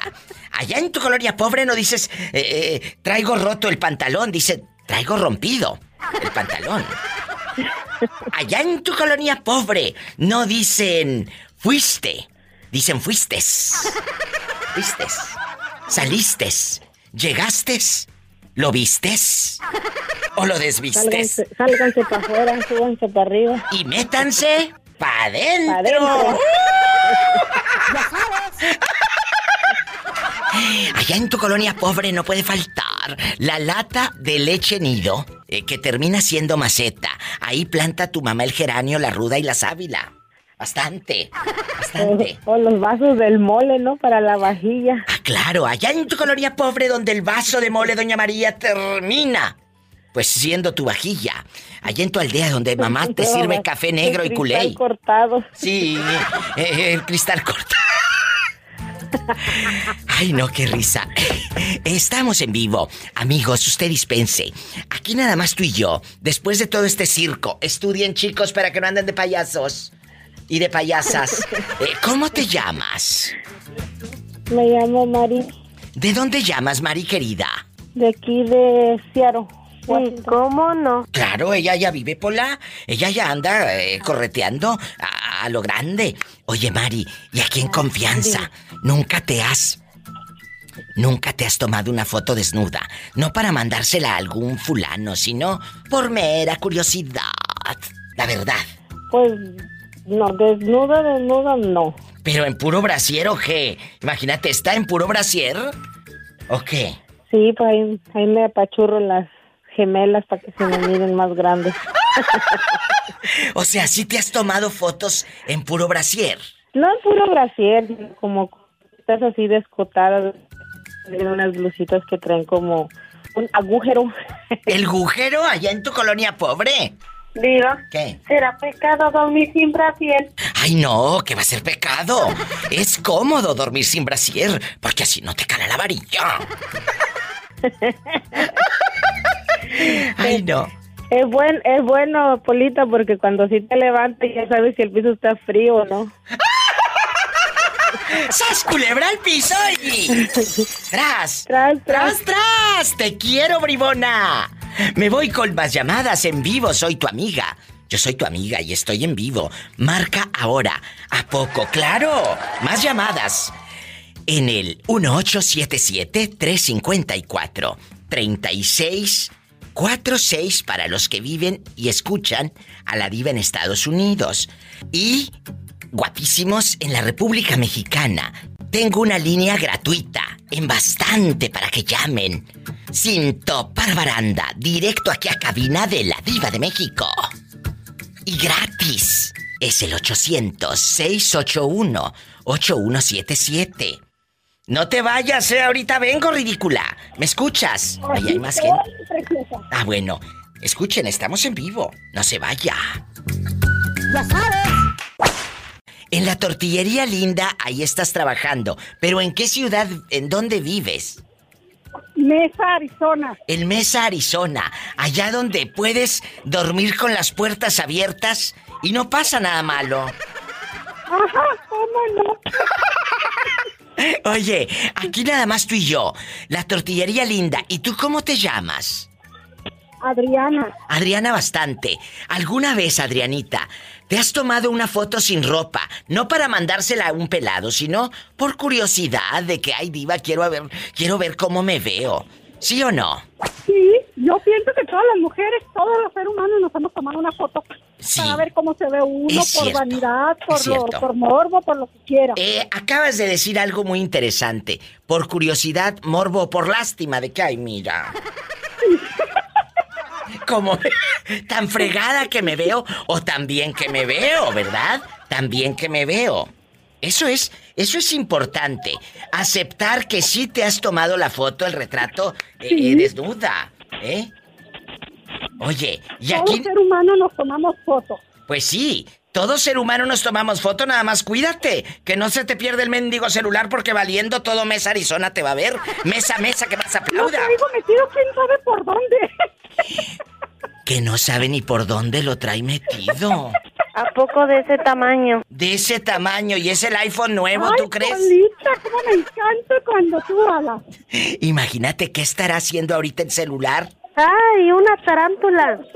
Allá en tu colonia pobre no dices, eh, eh, traigo roto el pantalón. Dicen, traigo rompido el pantalón. Allá en tu colonia pobre no dicen, fuiste. Dicen, fuistes. Fuistes. Salistes. Llegastes. ¿Lo vistes? ¿O lo desvistes? Sálganse, sálganse para afuera, súbanse para arriba. Y métanse pa' Pa' adentro. adentro. [LAUGHS] Allá en tu colonia pobre no puede faltar la lata de leche nido eh, que termina siendo maceta. Ahí planta tu mamá el geranio, la ruda y la sábila. Bastante, bastante. O, o los vasos del mole, ¿no? Para la vajilla. Ah, claro, allá en tu colonia pobre donde el vaso de mole Doña María termina. Pues siendo tu vajilla. Allá en tu aldea donde mamá te sirve café negro y culé. cristal cortado. Sí, eh, el cristal corta. [LAUGHS] Ay, no, qué risa. Estamos en vivo. Amigos, usted dispense. Aquí nada más tú y yo. Después de todo este circo, estudien chicos para que no anden de payasos y de payasas. Eh, ¿Cómo te llamas? Me llamo Mari, ¿De dónde llamas, Mari querida? de aquí de Seattle. Sí, ¿cómo no? Claro, ella ya vive por la... Ella ya anda eh, correteando a, a lo grande. Oye, Mari, y aquí en confianza, nunca te has... Nunca te has tomado una foto desnuda. No para mandársela a algún fulano, sino por mera curiosidad. La verdad. Pues, no, desnuda, desnuda, no. Pero en puro brasier o qué? Imagínate, ¿está en puro brasier? ¿O qué? Sí, pues ahí, ahí me apachurro las gemelas para que se me miren más grandes. [LAUGHS] O sea, ¿sí te has tomado fotos en puro brasier? No en puro brasier, como estás así descotadas, de unas blusitas que traen como un agujero. ¿El agujero allá en tu colonia pobre? ¿Qué? ¿será pecado dormir sin brasier? Ay, no, que va a ser pecado. Es cómodo dormir sin brasier, porque así no te cala la varilla. Ay, no. Es buen, es bueno, Polita, porque cuando sí te levantas ya sabes si el piso está frío o no. ¡Sas, culebra al piso y... [LAUGHS] ¡Tras! Tras, ¡Tras, tras! ¡Te quiero, bribona! Me voy con más llamadas en vivo, soy tu amiga. Yo soy tu amiga y estoy en vivo. Marca ahora. ¿A poco? ¡Claro! Más llamadas. En el 1877-354-3646 para los que viven y escuchan a la diva en Estados Unidos. Y guapísimos en la República Mexicana. Tengo una línea gratuita, en bastante para que llamen. Sin topar baranda, directo aquí a cabina de la Diva de México. Y gratis. Es el 800-681-8177. No te vayas, eh, ahorita vengo, ridícula. ¿Me escuchas? Ahí hay más gente. Ah, bueno. Escuchen, estamos en vivo. No se vaya. Ya sabes. En la tortillería linda, ahí estás trabajando. Pero ¿en qué ciudad, en dónde vives? Mesa, Arizona. En Mesa, Arizona, allá donde puedes dormir con las puertas abiertas y no pasa nada malo. Ajá, ¿cómo no? [LAUGHS] Oye, aquí nada más tú y yo, la tortillería linda. ¿Y tú cómo te llamas? Adriana. Adriana bastante. ¿Alguna vez, Adrianita, te has tomado una foto sin ropa? No para mandársela a un pelado, sino por curiosidad de que, ay, diva, quiero ver, quiero ver cómo me veo. ¿Sí o no? Sí, yo pienso que todas las mujeres, todos los seres humanos nos hemos tomado una foto para ver cómo se ve uno, Es por cierto, vanidad, por, lo, por morbo, por lo que quiera. Eh, acabas de decir algo muy interesante. Por curiosidad, morbo, por lástima de que, ay, mira. [LAUGHS] Como tan fregada que me veo o tan bien que me veo, ¿verdad? Tan bien que me veo. Eso es, eso es importante. Aceptar que sí te has tomado la foto, el retrato eh, Sí. eh, desnuda, ¿eh? Oye, y Todo aquí, ser humano nos tomamos fotos. pues sí, todo ser humano nos tomamos foto, nada más cuídate, que no se te pierda el mendigo celular porque valiendo todo Mesa Arizona te va a ver. Mesa, mesa, que más aplauda. traigo metido quién sabe por dónde. Que no sabe ni por dónde lo trae metido. ¿A poco de ese tamaño? De ese tamaño y es el iPhone nuevo, Ay, ¿tú crees? Cómo me encanta cuando tú hablas. Imagínate qué estará haciendo ahorita el celular. ¡Ay, una tarántula! [LAUGHS]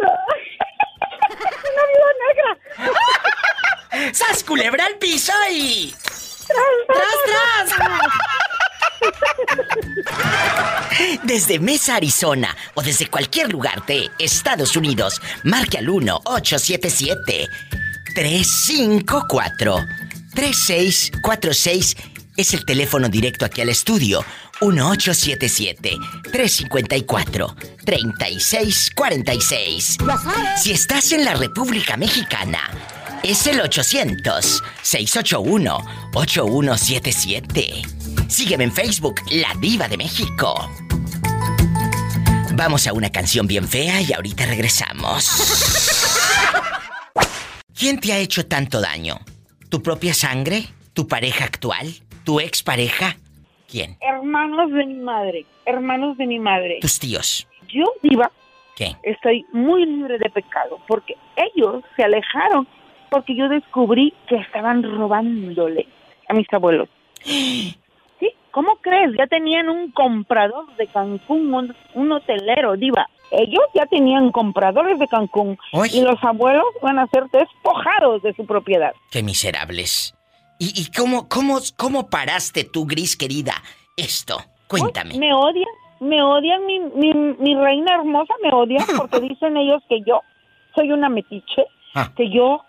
¡Una viuda negra! ¡Sas culebra al piso y... ¡Tras, tras! [LAUGHS] Desde Mesa, Arizona o desde cualquier lugar de Estados Unidos, marque al 1-877-354-3646. Es el teléfono directo aquí al estudio. 1877-354-3646. Si estás en la República Mexicana, es el 800-681-8177. Sígueme en Facebook, La Diva de México. Vamos a una canción bien fea y ahorita regresamos. ¿Quién te ha hecho tanto daño? ¿Tu propia sangre? ¿Tu pareja actual? ¿Tu expareja? ¿Quién? Hermanos de mi madre, hermanos de mi madre. Tus tíos. Yo, Diva, ¿Qué? estoy muy libre de pecado porque ellos se alejaron porque yo descubrí que estaban robándole a mis abuelos. [GASPS] ¿Cómo crees? Ya tenían un comprador de Cancún, un, un hotelero, Diva. Ellos ya tenían compradores de Cancún y los abuelos van a ser despojados de su propiedad. ¡Qué miserables! ¿Y, y cómo, cómo, cómo paraste tú, Gris querida, esto? Cuéntame. Me odian, me odian, mi, mi, mi reina hermosa me odian [LAUGHS] porque dicen ellos que yo soy una metiche, Ah. que yo,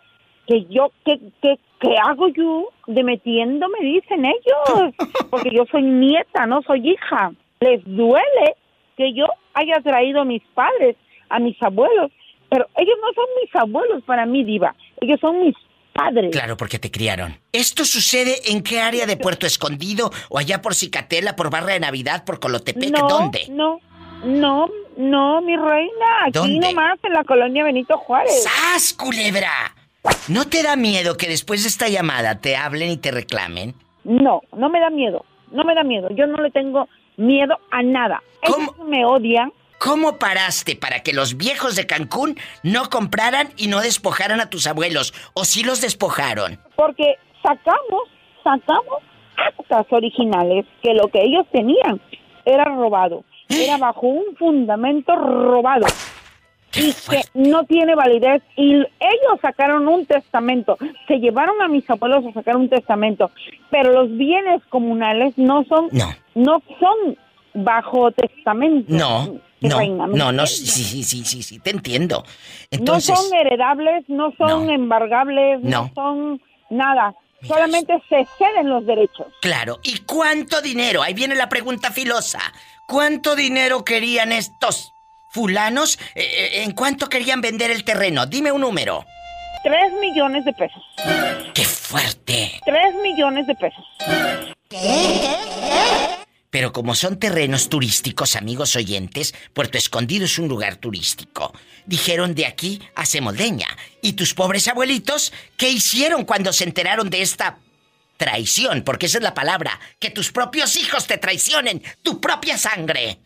que yo, que, que, que hago yo de metiéndome, dicen ellos, [LAUGHS] porque yo soy nieta, no soy hija. Les duele que yo haya traído a mis padres, a mis abuelos, pero ellos no son mis abuelos para mí, diva, ellos son mis padres. Claro, porque te criaron. ¿Esto sucede en qué área de Puerto Escondido? ¿O allá por Cicatela, por Barra de Navidad, por Colotepec? No, ¿Dónde? no, no, no, mi reina, aquí ¿Dónde? nomás en la colonia Benito Juárez. ¡Sas, culebra! ¿No te da miedo que después de esta llamada te hablen y te reclamen? No, no me da miedo, no me da miedo. Yo no le tengo miedo a nada. Ellos me odian. ¿Cómo paraste para que los viejos de Cancún no compraran y no despojaran a tus abuelos? ¿O sí los despojaron? Porque sacamos, sacamos actas originales que lo que ellos tenían era robado. Era bajo un fundamento robado. Y que no tiene validez. Y ellos sacaron un testamento. Se llevaron a mis abuelos a sacar un testamento. Pero los bienes comunales no son, no, son bajo testamento. No, no, reina, ¿me no, no, sí, sí, sí, sí, sí, te entiendo. Entonces, no son heredables, no son embargables, no. No. son nada. Solamente se ceden los derechos. claro, ¿y cuánto dinero? Ahí viene la pregunta filosa. ¿Cuánto dinero querían estos fulanos? Eh, eh, ¿En cuánto querían vender el terreno? Dime un número. Tres millones de pesos. ¡Qué fuerte! Tres millones de pesos. Pero como son terrenos turísticos, amigos oyentes, Puerto Escondido es un lugar turístico. Dijeron de aquí hacemos leña. ¿Y tus pobres abuelitos qué hicieron cuando se enteraron de esta traición, porque esa es la palabra, que tus propios hijos te traicionen, tu propia sangre.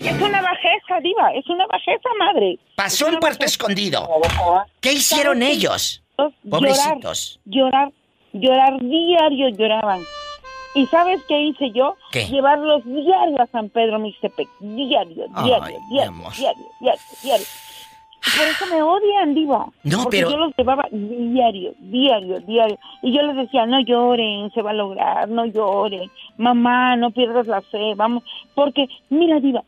Es una bajeza, diva, es una bajeza, madre. Pasó en Puerto Escondido. ¿Qué hicieron ellos? Pobrecitos. Llorar, llorar, diario lloraban. ¿Y sabes qué hice yo? ¿Qué? Llevarlos diario a San Pedro Mixtepec. Diario, diario, Ay, diario, diario, diario, diario. Y por eso me odian, diva. No, Porque pero- yo los llevaba diario, diario, diario. Y yo les decía, no lloren, se va a lograr, no lloren. Mamá, no pierdas la fe, vamos. Porque, mira, diva,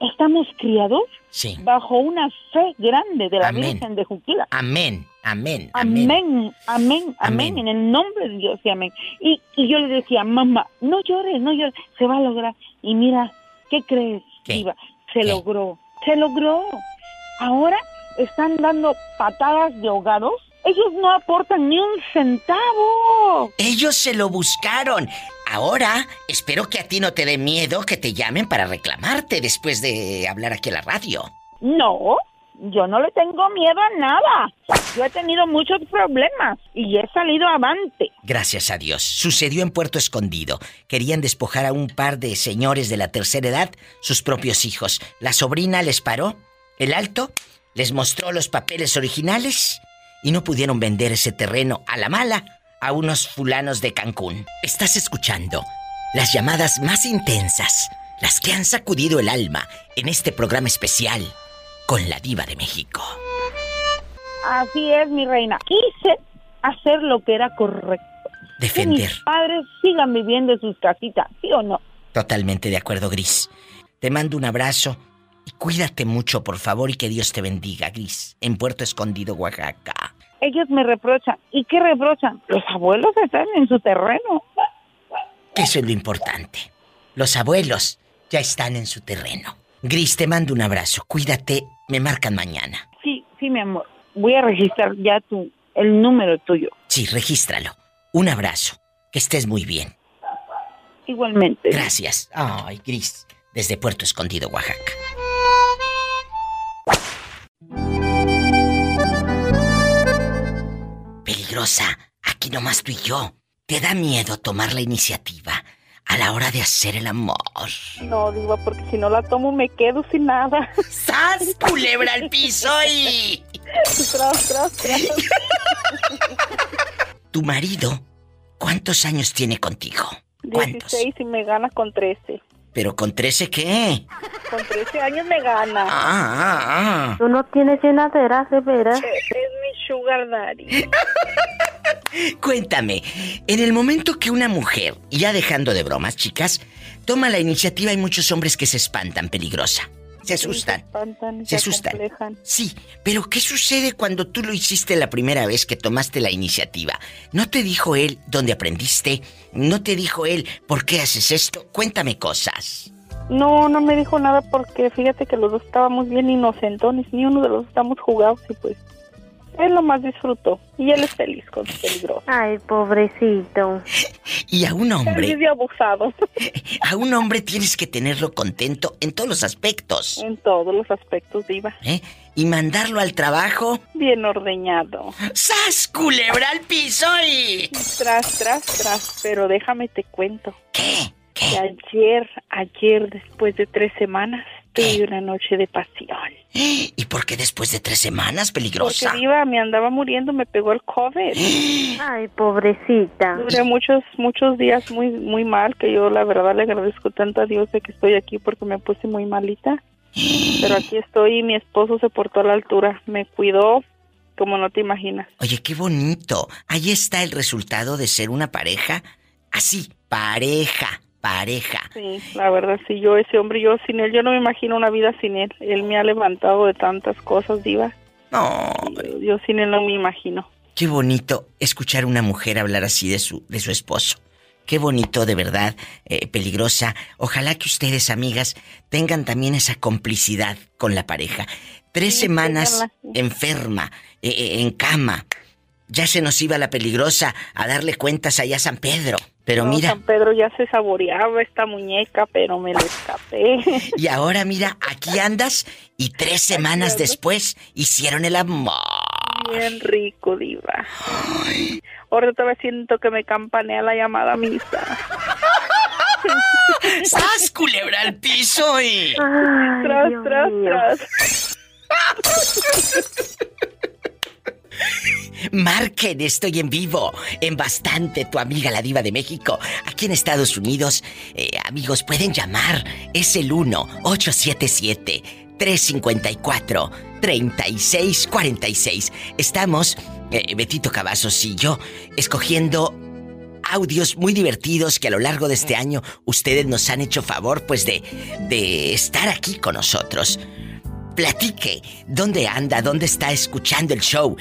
estamos criados Sí. bajo una fe grande de la Amén. Virgen de Juquila. Amén, amén, amén. Amén, amén, amén, en el nombre de Dios y amén. Y, y yo le decía, mamá, no llores, no llores, se va a lograr. Y mira, ¿qué crees, ¿Qué? Se logró, se logró. Ahora están dando patadas de ahogados. Ellos no aportan ni un centavo. Ellos se lo buscaron. Ahora, espero que a ti no te dé miedo que te llamen para reclamarte después de hablar aquí en la radio. No, yo no le tengo miedo a nada. Yo he tenido muchos problemas y he salido avante. Gracias a Dios. Sucedió en Puerto Escondido. Querían despojar a un par de señores de la tercera edad, sus propios hijos. La sobrina les paró, el alto, les mostró los papeles originales y no pudieron vender ese terreno a la mala a unos fulanos de Cancún. Estás escuchando las llamadas más intensas, las que han sacudido el alma en este programa especial con la diva de México. Así es, mi reina. Quise hacer lo que era correcto. Que Defender. mis padres sigan viviendo en sus casitas, ¿sí o no? Totalmente de acuerdo, Gris. Te mando un abrazo y cuídate mucho, por favor, y que Dios te bendiga, Gris, en Puerto Escondido, Oaxaca. Ellos me reprochan. ¿Y qué reprochan? Los abuelos están en su terreno. Eso es lo importante. Los abuelos ya están en su terreno. Gris, te mando un abrazo. Cuídate, me marcan mañana. Sí, sí, mi amor. Voy a registrar ya tu, el número tuyo. Sí, regístralo. Un abrazo. Que estés muy bien. Igualmente. Gracias. Ay, Gris, desde Puerto Escondido, Oaxaca. Peligrosa, aquí nomás tú y yo. ¿Te da miedo tomar la iniciativa a la hora de hacer el amor? No, Diva, porque si no la tomo me quedo sin nada. ¡Sas, culebra al piso y... Tras, tras, tras. [LAUGHS] ¿Tu marido cuántos años tiene contigo? ¿Cuántos? 16 y me gana con 13. ¿Pero con 13 qué? Con 13 años me gana. Ah, ah, ah. Tú no tienes llenadera, de veras. Es mi sugar daddy. [LAUGHS] Cuéntame, en el momento que una mujer, ya dejando de bromas, chicas, toma la iniciativa, hay muchos hombres que se espantan, peligrosa. Se asustan. espantan, Se asustan. Sí, pero ¿qué sucede cuando tú lo hiciste la primera vez que tomaste la iniciativa? ¿No te dijo él dónde aprendiste? ¿No te dijo él por qué haces esto? Cuéntame cosas. No, no me dijo nada porque fíjate que los dos estábamos bien inocentones, ni uno de los dos estamos jugados y pues él lo más disfrutó y él es feliz con su peligroso. Ay, pobrecito. [LAUGHS] Y a un Él hombre, vive abusado [LAUGHS] a un hombre tienes que tenerlo contento en todos los aspectos, en todos los aspectos, diva. ¿eh? Y mandarlo al trabajo. Bien ordeñado. ¡Sas, culebra al piso y... Tras, tras, tras. Pero déjame te cuento. ¿Qué? Que ayer, ayer, después de tres semanas, tuve una noche de pasión. ¿Y por qué después de tres semanas, peligrosa? Porque diva, me andaba muriendo, me pegó el COVID. [GASPS] Ay, pobrecita. Duré muchos, muchos días muy, muy mal, que yo la verdad le agradezco tanto a Dios de que estoy aquí porque me puse muy malita. [GASPS] Pero aquí estoy y mi esposo se portó a la altura, me cuidó como no te imaginas. Oye, qué bonito. Ahí está el resultado de ser una pareja así, pareja, pareja. Sí, la verdad, sí, yo ese hombre, yo sin él, yo no me imagino una vida sin él. Él me ha levantado de tantas cosas, diva. No. Yo, yo sin él no me imagino. Qué bonito escuchar a una mujer hablar así de su, de su esposo. Qué bonito, de verdad, eh, peligrosa. Ojalá que ustedes, amigas, tengan también esa complicidad con la pareja. Tres Sí, semanas enferma, eh, eh, en cama. Ya se nos iba la peligrosa a darle cuentas allá a San Pedro. Pero No, mira, San Pedro ya se saboreaba esta muñeca, pero me le escapé. [LAUGHS] y ahora mira, aquí andas y tres semanas después hicieron el amor. Bien rico, diva. Ahora todavía siento que me campanea la llamada a misa. [LAUGHS] ¡Sas, culebra al piso y... tras, tras, tras. [LAUGHS] Marquen, estoy en vivo, en bastante, tu amiga la diva de México. Aquí en Estados Unidos, eh, amigos, pueden llamar. Es el 1-877-354-3646. Estamos, eh, Betito Cavazos y yo, escogiendo audios muy divertidos que a lo largo de este año ustedes nos han hecho favor, pues, de, de estar aquí con nosotros platique dónde anda, dónde está escuchando el show.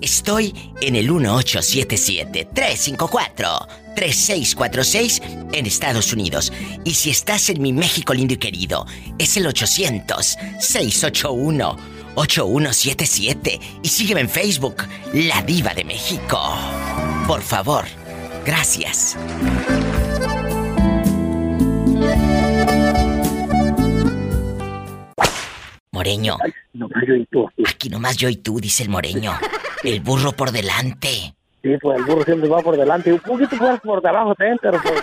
Estoy en el 1877-354-3646 en Estados Unidos. Y si estás en mi México lindo y querido, es el 800-681-8177. Y sígueme en Facebook, La Diva de México. Por favor, gracias. Moreño. Aquí nomás yo y tú, dice el moreño. El burro por delante. Sí, pues el burro siempre va por delante. Un poquito más por debajo también, pero pues...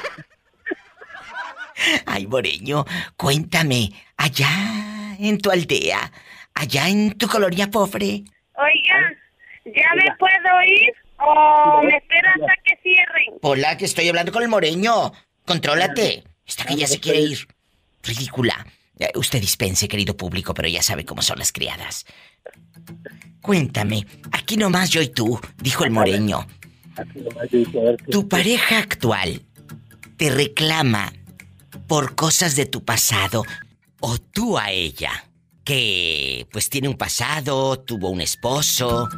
Ay, moreño, cuéntame, allá en tu aldea, allá en tu colonia pobre. Oiga, ¿ya me puedo ir o me esperas hasta que cierren? Hola, que estoy hablando con el moreño. Contrólate. Esta que ya se quiere ir. Ridícula. Eh, Usted dispense, querido público, pero ya sabe cómo son las criadas. Cuéntame, aquí nomás yo y tú, dijo el moreño. Tu pareja actual te reclama por cosas de tu pasado o tú a ella, que pues tiene un pasado, tuvo un esposo,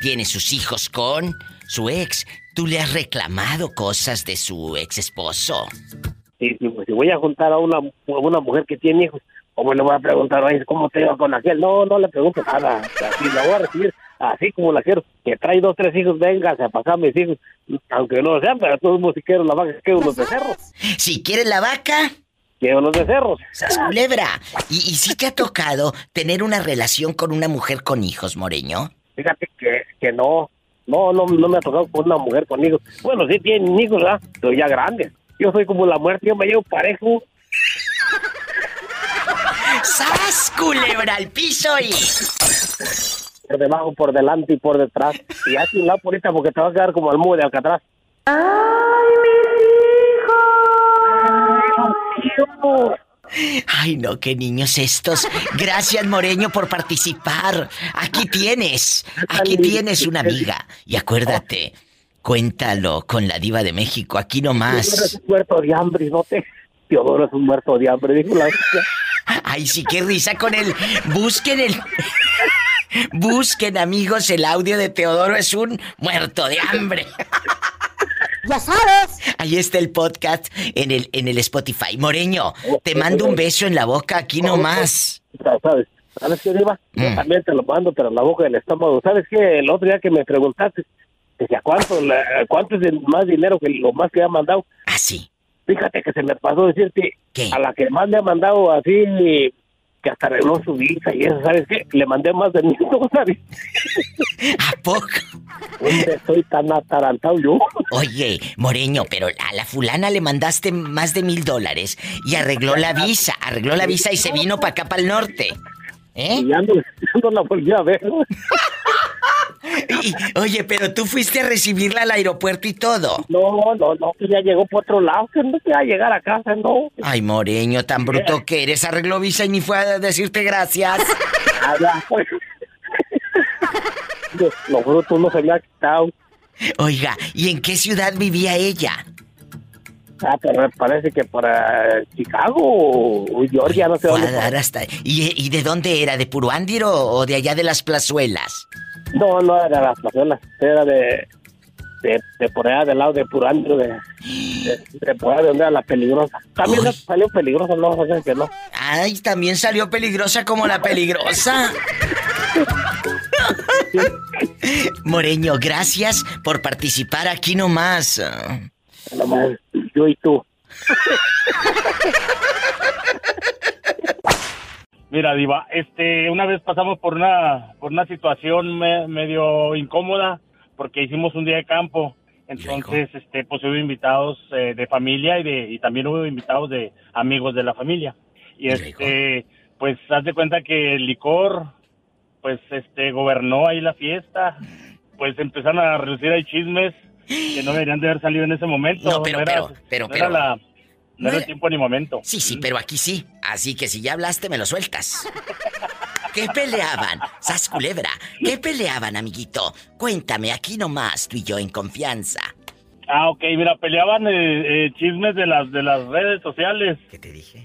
tiene sus hijos con su ex. ¿Tú le has reclamado cosas de su ex esposo? Sí, sí, pues si voy a juntar a una, una mujer que tiene hijos, ¿cómo le voy a preguntar, oye, cómo te iba con aquel? No, no le pregunto nada. Así la voy a recibir así como la quiero. Que trae dos, tres hijos, venga, a pasar mis hijos. Aunque no lo sean, pero todos si quiero la vaca, quiero unos becerros. Si quieres la vaca, Quiero unos becerros. ¡Sas culebra! ¿Y, ¿Y si te ha tocado tener una relación con una mujer con hijos, Moreño? Fíjate que, que no, no, no, no me ha tocado con una mujer con hijos. Bueno, sí tienen hijos, ¿verdad? Pero ya grandes. Yo soy como la muerte, yo me llevo parejo. ¡Sas culebra al piso y... Por debajo, por delante y por detrás. Y así un lado por ahorita porque te vas a quedar como al mudo de Alcatraz. Ay, no, qué niños estos. Gracias, Moreño, por participar. Aquí tienes, aquí tienes una amiga. Y acuérdate, cuéntalo con la diva de México, aquí Teodoro nomás. es un muerto de hambre, no te... Teodoro es un muerto de hambre, dijo la... [LAUGHS] Ay, sí, qué risa con el... Busquen el... [LAUGHS] Busquen, amigos, el audio de Teodoro es un muerto de hambre. Ya sabes. Ahí está el podcast en el, en el Spotify. Moreño, te mando un beso en la boca aquí nomás. ¿Sabes? ¿Sabes qué, Diva? Yo Mm. también te lo mando, pero en la boca del estómago. ¿Sabes qué? El otro día que me preguntaste, decía, ¿cuánto, la- ¿cuánto es el más dinero que lo más que ha mandado? Ah, sí. Fíjate que se me pasó decirte, a la que más me ha mandado así, que hasta arregló su visa y eso, ¿sabes qué? Le mandé más de mil [LAUGHS] dólares. ¿A poco? ¿Dónde estoy tan atarantado yo? Oye, Moreño, pero a la fulana le mandaste más de mil dólares y arregló la visa, arregló la visa y se vino para acá, para el norte. ¿Eh? Y [LAUGHS] no la volví a ver. [LAUGHS] Y- oye, pero tú fuiste a recibirla al aeropuerto y todo. No, no, no, que ya llegó por otro lado, que no quería llegar a casa, no. Ay, Moreño, tan bruto que eres, arregló visa y ni fue a decirte gracias. [LAUGHS] Ah, ya, pues. Lo- Lo bruto no se me ha quitado. Oiga, ¿y en qué ciudad vivía ella? Ah, pero me parece que para Chicago o Georgia, no sé dónde. dar hasta... ¿Y, y de dónde era? ¿De Puruándiro o de allá de las plazuelas? No, no era de las plazuelas, era de, de, de por allá del lado de Purandro, de, de, de por allá de donde era la peligrosa. También salió peligrosa, no, o sea que no. Ay, también salió peligrosa como la peligrosa. [LAUGHS] Moreño, gracias por participar aquí nomás. Nomás yo y tú. Mira, Diva, este, una vez pasamos por una, por una situación me- medio incómoda porque hicimos un día de campo. Entonces, este, pues hubo invitados eh, de familia y de, y también hubo invitados de amigos de la familia. Y este, pues haz de cuenta que el licor, pues este, gobernó ahí la fiesta. Pues empezaron a reducir ahí chismes que no deberían de haber salido en ese momento. No, pero, era- pero, pero, no era pero. la- no no era el era- tiempo ni momento. Sí, sí, pero aquí sí. Así que si ya hablaste, me lo sueltas. ¿Qué peleaban? Sas culebra. ¿Qué peleaban, amiguito? Cuéntame aquí nomás, tú y yo en confianza. Ah, ok, mira, peleaban eh, eh, chismes de las de las redes sociales. ¿Qué te dije?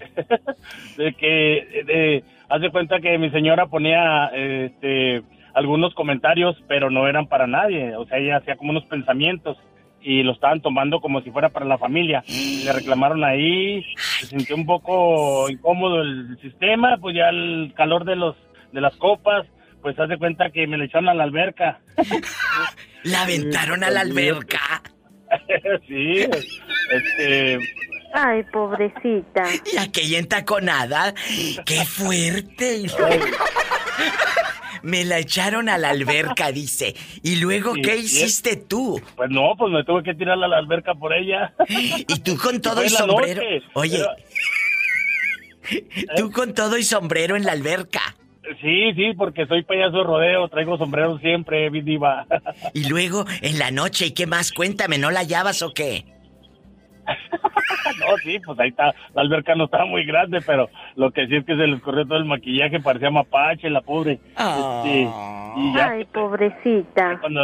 [LAUGHS] de que, haz de cuenta que mi señora ponía, eh, este, algunos comentarios, pero no eran para nadie. O sea, ella hacía como unos pensamientos y lo estaban tomando como si fuera para la familia. Y le reclamaron ahí, se sintió un poco incómodo el sistema, pues ya el calor de los de las copas, pues haz de cuenta que me le echaron a la alberca. [LAUGHS] ¿La aventaron a la alberca? [LAUGHS] sí, este, Ay, pobrecita. Y aquella entaconada, qué fuerte. [LAUGHS] Me la echaron a la alberca, [LAUGHS] dice. ¿Y luego Sí, qué hiciste tú? pues no, pues me tuve que tirar a la alberca por ella. [GASPS] Y tú [LAUGHS] con todo y sombrero. noche, Oye, pero- [LAUGHS] tú con todo y sombrero en la alberca. Sí, sí, porque soy payaso de rodeo, traigo sombrero siempre, mi diva. Y luego en la noche, ¿y qué más? Cuéntame, ¿no la hallabas o qué? [LAUGHS] no, sí, pues ahí está, la alberca no estaba muy grande, pero lo que sí es que se les corrió todo el maquillaje, parecía mapache, la pobre. Este, y ya Ay, pobrecita. cuando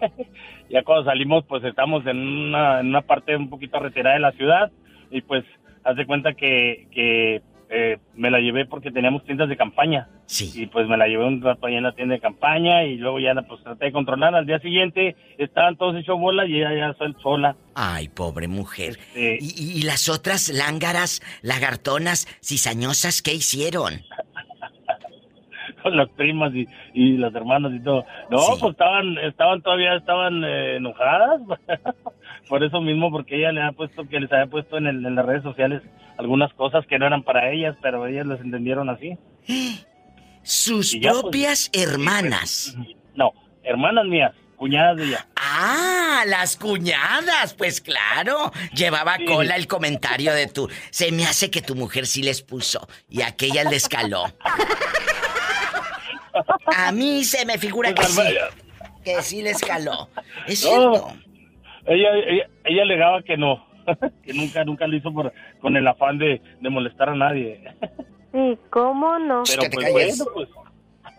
[LAUGHS] ya cuando salimos, pues estamos en una, en una parte un poquito retirada de la ciudad y pues haz de cuenta que, que eh, me la llevé porque teníamos tiendas de campaña. Sí. Y pues me la llevé un rato ahí en la tienda de campaña y luego ya pues traté de controlar. Al día siguiente estaban todos hechos bola y ella ya sola. Ay, pobre mujer. Este, ¿Y, y- las otras lángaras, lagartonas, cizañosas, qué hicieron? [LAUGHS] las primas y, y las hermanas y todo. No, pues estaban, estaban todavía estaban eh, enojadas. [LAUGHS] Por eso mismo, porque ella le ha puesto, que les había puesto en, el- en las redes sociales algunas cosas que no eran para ellas, pero ellas las entendieron así. Sus pues, propias hermanas. No, hermanas mías, cuñadas de ella. Ah, las cuñadas, pues claro. Llevaba cola el comentario de tu. Se me hace que tu mujer sí les puso y aquella les caló. [LAUGHS] A mí se me figura que Pues, sí. Alma- Que sí les caló. Es No, cierto. Ella, ella, ella alegaba que no, [LAUGHS] que nunca, nunca lo hizo por, con el afán de, de molestar a nadie. Sí, ¿cómo no? Pero pues bueno, pues.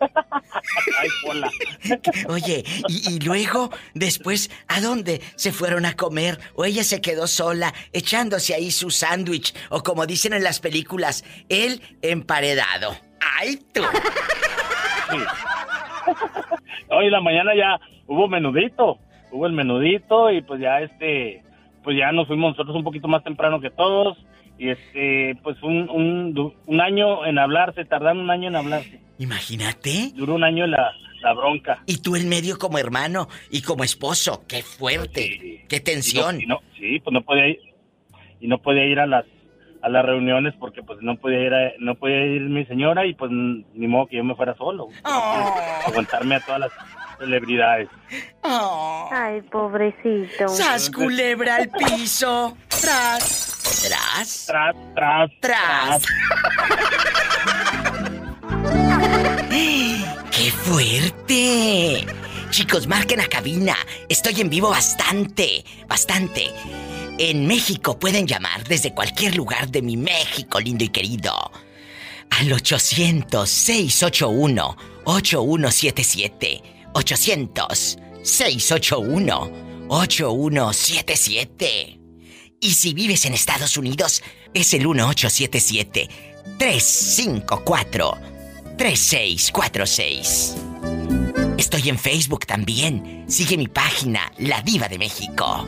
[LAUGHS] Ay, Pola. [LAUGHS] Oye, y, y luego, después, ¿a dónde se fueron a comer? ¿O ella se quedó sola, echándose ahí su sándwich? O como dicen en las películas, él emparedado. ¡Ay, tú! Hoy en la mañana ya hubo menudito, hubo el menudito y pues ya este, pues ya nos fuimos nosotros un poquito más temprano que todos y este, pues un, un, un año en hablarse, tardaron un año en hablarse. Imagínate. Duró un año la, la bronca. Y tú en medio como hermano y como esposo. ¡Qué fuerte! ¡Qué tensión! Y no, y no- sí, pues no podía ir, y no podía ir a las a las reuniones porque pues no podía ir a- no podía ir mi señora y pues ni modo que yo me fuera solo. Aguantarme a todas las celebridades. Ay, pobrecito. ¡Sas culebra al piso! ¡Tras! ¿Tras? Tras, tras, ¡Tras! [GASPS] ¡Qué fuerte! Chicos, marquen a cabina. Estoy en vivo bastante, bastante. En México pueden llamar desde cualquier lugar de mi México lindo y querido. Al 800-681-8177. 800-681-8177. Y si vives en Estados Unidos, es el 1877-354-3646. Estoy en Facebook también. Sigue mi página, La Diva de México.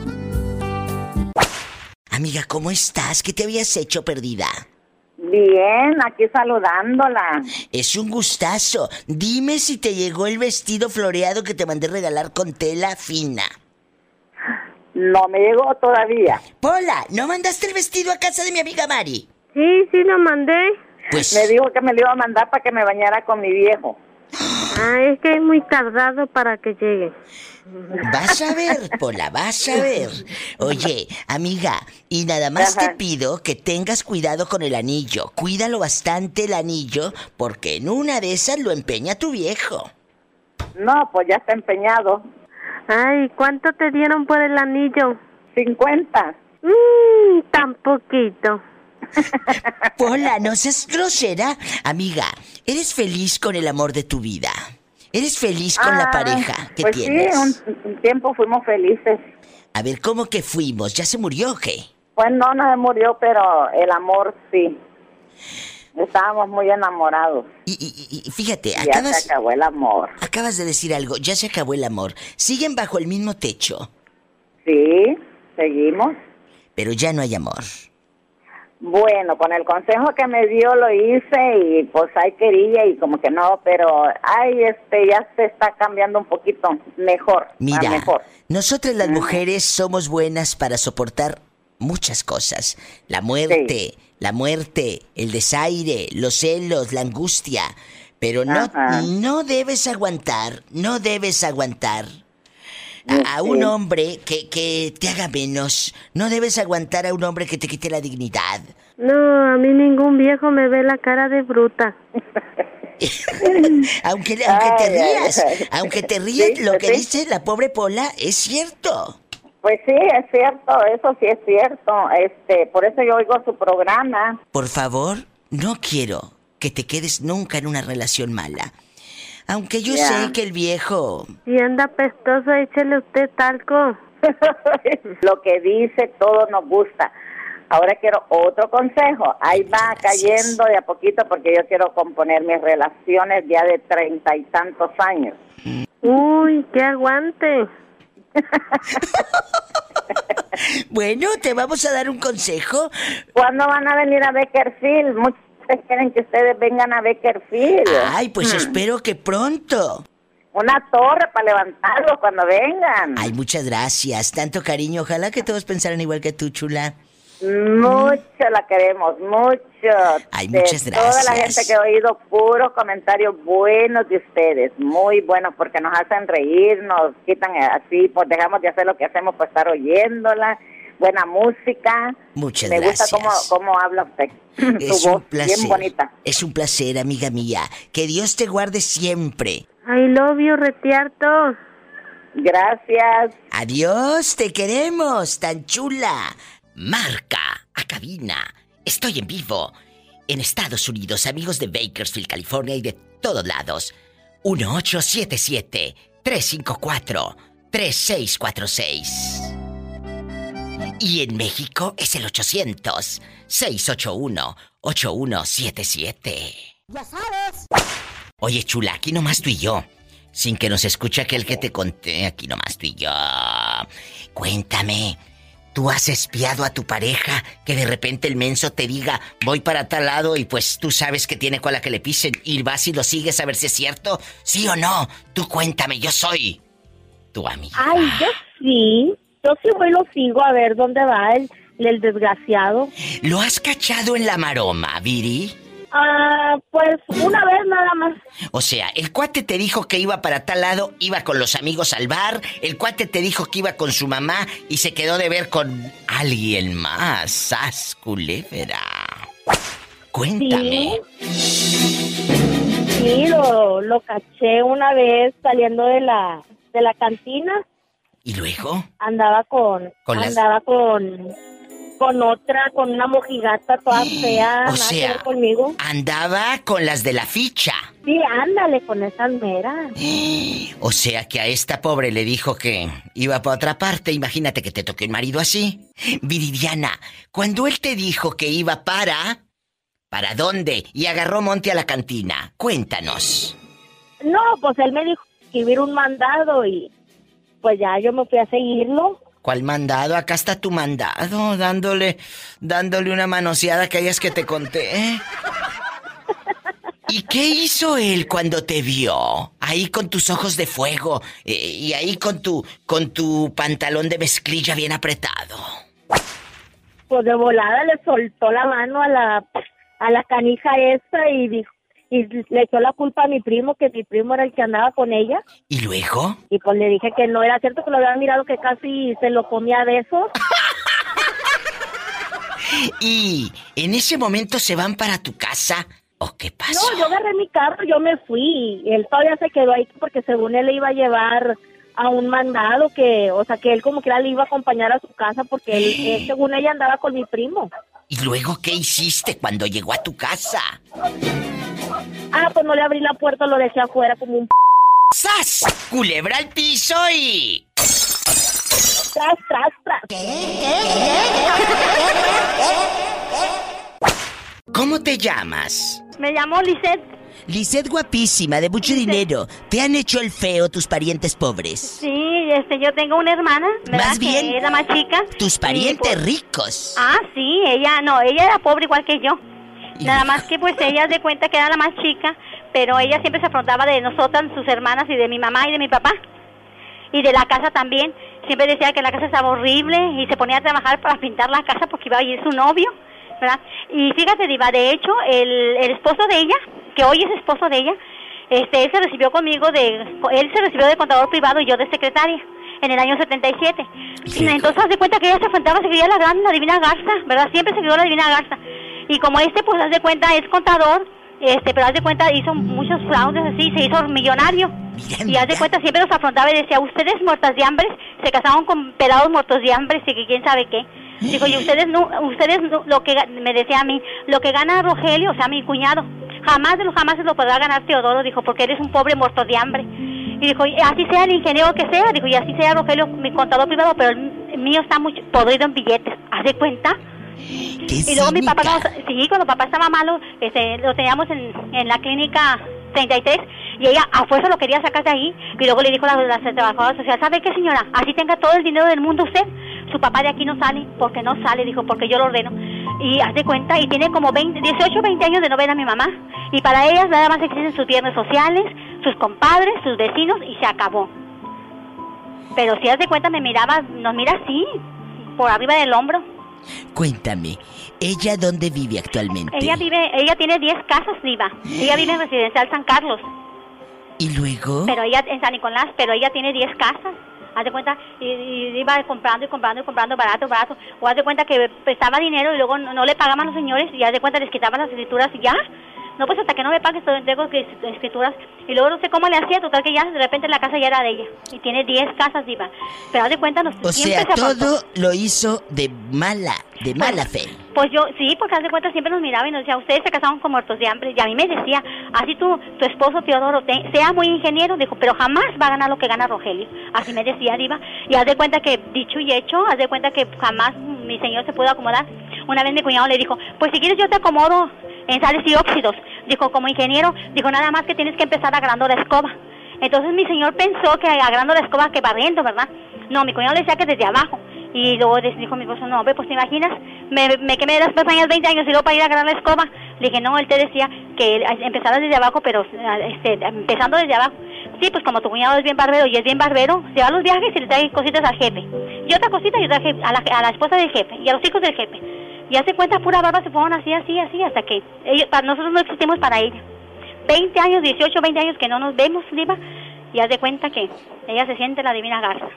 Amiga, ¿cómo estás? ¿Qué te habías hecho perdida? Bien, aquí saludándola. Es un gustazo. Dime si te llegó el vestido floreado que te mandé regalar con tela fina. No me llegó todavía. Pola, ¿no mandaste el vestido a casa de mi amiga Mari? Sí, sí lo mandé. Pues- Me dijo que me lo iba a mandar para que me bañara con mi viejo. Ah, es que es muy tardado para que llegue. Vas a ver, Pola, vas a ver. Oye, amiga, y nada más te pido que tengas cuidado con el anillo. Cuídalo bastante el anillo, porque en una de esas lo empeña tu viejo. No, pues ya está empeñado. Ay, ¿cuánto te dieron por el anillo? 50. Mmm, tan poquito. [LAUGHS] Pola, no seas grosera. Amiga, ¿eres feliz con el amor de tu vida? ¿Eres feliz con la Ah, pareja que pues tienes? sí, un, un tiempo fuimos felices. A ver, ¿cómo que fuimos? ¿Ya se murió o qué? Pues no, no se murió, pero el amor sí. Estábamos muy enamorados. Y, y fíjate, Ya acabas, se acabó el amor. acabas de decir algo, ya se acabó el amor. Siguen bajo el mismo techo, Sí, seguimos. pero ya no hay amor. Bueno, con el consejo que me dio lo hice y pues ahí quería y como que no, pero ay, este ya se está cambiando un poquito mejor, Mira, mejor. nosotras las mujeres somos buenas para soportar muchas cosas. La muerte, la muerte, el desaire, los celos, la angustia. Pero no, Ajá. no debes aguantar, no debes aguantar a, a un hombre que, que te haga menos. No debes aguantar a un hombre que te quite la dignidad. No, a mí ningún viejo me ve la cara de bruta. [LAUGHS] aunque, aunque te rías, aunque te rías, Sí, lo que sí. dice la pobre Pola es cierto. Pues sí, es cierto, eso sí es cierto. Este, por eso yo oigo su programa. Por favor, no quiero que te quedes nunca en una relación mala. Aunque yo sé que el viejo... Si anda pestoso, échele usted talco. [LAUGHS] Lo que dice todo nos gusta. Ahora quiero otro consejo. Ahí va cayendo de a poquito porque yo quiero componer mis relaciones ya de treinta y tantos años. Uy, que aguante. [LAUGHS] Bueno, te vamos a dar un consejo. ¿Cuándo van a venir a Beckerfield? Muchos quieren que ustedes vengan a Beckerfield. Ay, pues Hmm. espero que pronto. Una torre para levantarlos cuando vengan. Ay, muchas gracias. Tanto cariño. Ojalá que todos pensaran igual que tú, chula. Mucho la queremos, mucho. Ay, De muchas Toda la gracias. gente que ha oído puros comentarios buenos de ustedes, muy buenos porque nos hacen reír, nos quitan eh, así, pues dejamos de hacer lo que hacemos por estar oyéndola. Buena música. Muchas Me gracias. gusta cómo, cómo habla usted. Es [LAUGHS] Su un voz placer. bien bonita. Es un placer, amiga mía. Que Dios te guarde siempre. I love you, retiarto. Gracias. Adiós, te queremos, tan chula. Marca a cabina. Estoy en vivo. En Estados Unidos, amigos de Bakersfield, California y de todos lados. 1877-354-3646. Y en México es el 800-681-8177. Ya sabes. Oye, chula, aquí nomás tú y yo. Sin que nos escuche aquel que te conté, aquí nomás tú y yo. Cuéntame, ¿tú has espiado a tu pareja que de repente el menso te diga, voy para tal lado y pues tú sabes que tiene cola que le pisen y vas y lo sigues a ver si es cierto? ¿Sí o no? Tú cuéntame, yo soy tu amiga. Ay, yo sí. Yo sí voy y lo sigo a ver dónde va el, el desgraciado. ¿Lo has cachado en la maroma, Viri? Ah, pues una vez nada más. O sea, el cuate te dijo que iba para tal lado, iba con los amigos al bar, el cuate te dijo que iba con su mamá y se quedó de ver con alguien más. ¡Sas, culebra! Cuéntame. Sí, lo, lo caché una vez saliendo de la, de la cantina. ¿Y luego? Andaba con, Con las- andaba con, con otra, con una mojigata toda fea, O sea- conmigo. Andaba con las de la ficha. Sí, ándale con esas meras. [GASPS] O sea que a esta pobre le dijo que iba para otra parte. Imagínate que te toque un marido así. Viridiana, cuando él te dijo que iba para... ¿Para dónde? Y agarró monte a la cantina. Cuéntanos. No, pues él me dijo que iba a ir un mandado y pues ya yo me fui a seguirlo. ¿Cuál mandado? Acá está tu mandado, dándole, dándole una manoseada a aquellas que te conté. ¿Y qué hizo él cuando te vio? Ahí con tus ojos de fuego eh, y ahí con tu, con tu pantalón de mezclilla bien apretado. Pues de volada le soltó la mano a la a la canija esa y dijo y le echó la culpa a mi primo, que mi primo era el que andaba con ella. ¿Y luego? Y pues le dije que no era cierto, que lo había mirado que casi se lo comía de besos. [LAUGHS] y en ese momento se van para tu casa. ¿O qué pasó? No, yo agarré mi carro, yo me fui. Él todavía se quedó ahí porque según él le iba a llevar a un mandado que, o sea, que él como que le iba a acompañar a su casa porque él, él, según ella andaba con mi primo. ¿Y luego qué hiciste cuando llegó a tu casa? Ah, pues no le abrí la puerta, lo dejé afuera como un... ¡Sas! Culebra al piso y... Tras, tras, tras. ¿Cómo te llamas? Me llamo Lisette. Lisette guapísima, de mucho dinero. ¿Te han hecho el feo tus parientes pobres? Sí, este, yo tengo una hermana, ¿verdad? Más bien, Que es la más chica. Tus parientes pues, ricos. Ah, sí, ella, no, ella era pobre igual que yo. Nada más que pues ella de cuenta que era la más chica, pero ella siempre se afrontaba de nosotras, sus hermanas y de mi mamá y de mi papá. Y de la casa también. Siempre decía que la casa estaba horrible y se ponía a trabajar para pintar la casa porque iba a ir su novio, ¿verdad? Y fíjate, Diva, de hecho, el, el esposo de ella, que hoy es esposo de ella, este, él se recibió conmigo de, él se recibió de contador privado y yo de secretaria en el año 77. Entonces, haz de cuenta que ella se enfrentaba, se creía la gran, la divina garza, ¿verdad? Siempre se creó la divina garza. Y como este, pues, haz de cuenta, es contador, este, pero haz de cuenta, hizo muchos fraudes así, se hizo millonario. Y haz de cuenta, siempre los afrontaba y decía, ustedes muertas de hambre, se casaron con pelados muertos de hambre, y que quién sabe qué. Digo, y ustedes no, ustedes no- lo que me decía a mí, lo que gana Rogelio, o sea, mi cuñado, jamás de los jamás se lo podrá ganar Teodoro, dijo, porque eres un pobre muerto de hambre. Y dijo, y así sea el ingeniero que sea, dijo, y así sea Rogelio, mi contador privado, pero el mío está muy podrido en billetes. ¿Haz de cuenta? y luego mi papá, cuando- sí, cuando papá estaba malo, este, lo teníamos en, en la clínica 33 y ella a fuerza lo quería sacar de ahí y luego le dijo a la, la trabajadora social, ¿sabe qué señora? Así tenga todo el dinero del mundo usted, su papá de aquí no sale, porque no sale, dijo, porque yo lo ordeno. Y haz de cuenta, y tiene como 20, 18, 20 años de no ver a mi mamá. Y para ellas nada más existen sus viernes sociales, sus compadres, sus vecinos y se acabó. Pero si haz de cuenta me miraba, nos mira así, por arriba del hombro. Cuéntame, ¿ella dónde vive actualmente? Ella vive, ella tiene 10 casas, Diva. Ella vive en Residencial San Carlos, ¿Y luego? pero ella en San Nicolás, pero ella tiene 10 casas. Haz de cuenta, y, iba comprando y comprando y comprando barato, barato. O haz de cuenta que prestaba dinero y luego no, no le pagaban los señores y haz de cuenta les quitaban las escrituras y ya. No, pues hasta que no me pagues, te entrego escrituras. Y luego no sé cómo le hacía, total que ya de repente la casa ya era de ella. Y tiene 10 casas, Diva. Pero haz de cuenta, nos, O siempre sea, se todo lo hizo de mala, de mala fe. Pues yo, sí, porque haz de cuenta siempre nos miraba y nos decía, ustedes se casaron con muertos de hambre. Y a mí me decía, así tu, tu esposo Teodoro te- sea muy ingeniero, dijo, pero jamás va a ganar lo que gana Rogelio. Así me decía Diva. Y haz de cuenta que, dicho y hecho, haz de cuenta que jamás mi señor se pudo acomodar. Una vez mi cuñado le dijo, pues si quieres yo te acomodo en sales y óxidos. Dijo, como ingeniero, dijo, nada más que tienes que empezar agarrando la escoba. Entonces mi señor pensó que agarrando la escoba que barriendo, ¿verdad? No, mi cuñado le decía que desde abajo. Y luego dijo mi esposo, no, hombre, pues te imaginas, me, me quemé las pestañas 20 años y luego para ir a agarrar la escoba. Le dije, no, él te decía que empezara desde abajo, pero este, empezando desde abajo. Sí, pues como tu cuñado es bien barbero y es bien barbero, se va a los viajes y le trae cositas al jefe. Y otra cosita y otra jefe- a, la, a la esposa del jefe y a los hijos del jefe. Y hace cuenta, pura barba se fueron así, así, así, hasta que ellos, para nosotros no existimos para ella. 20 años, 18, 20 años que no nos vemos, Diva, y haz de cuenta que ella se siente la divina garza.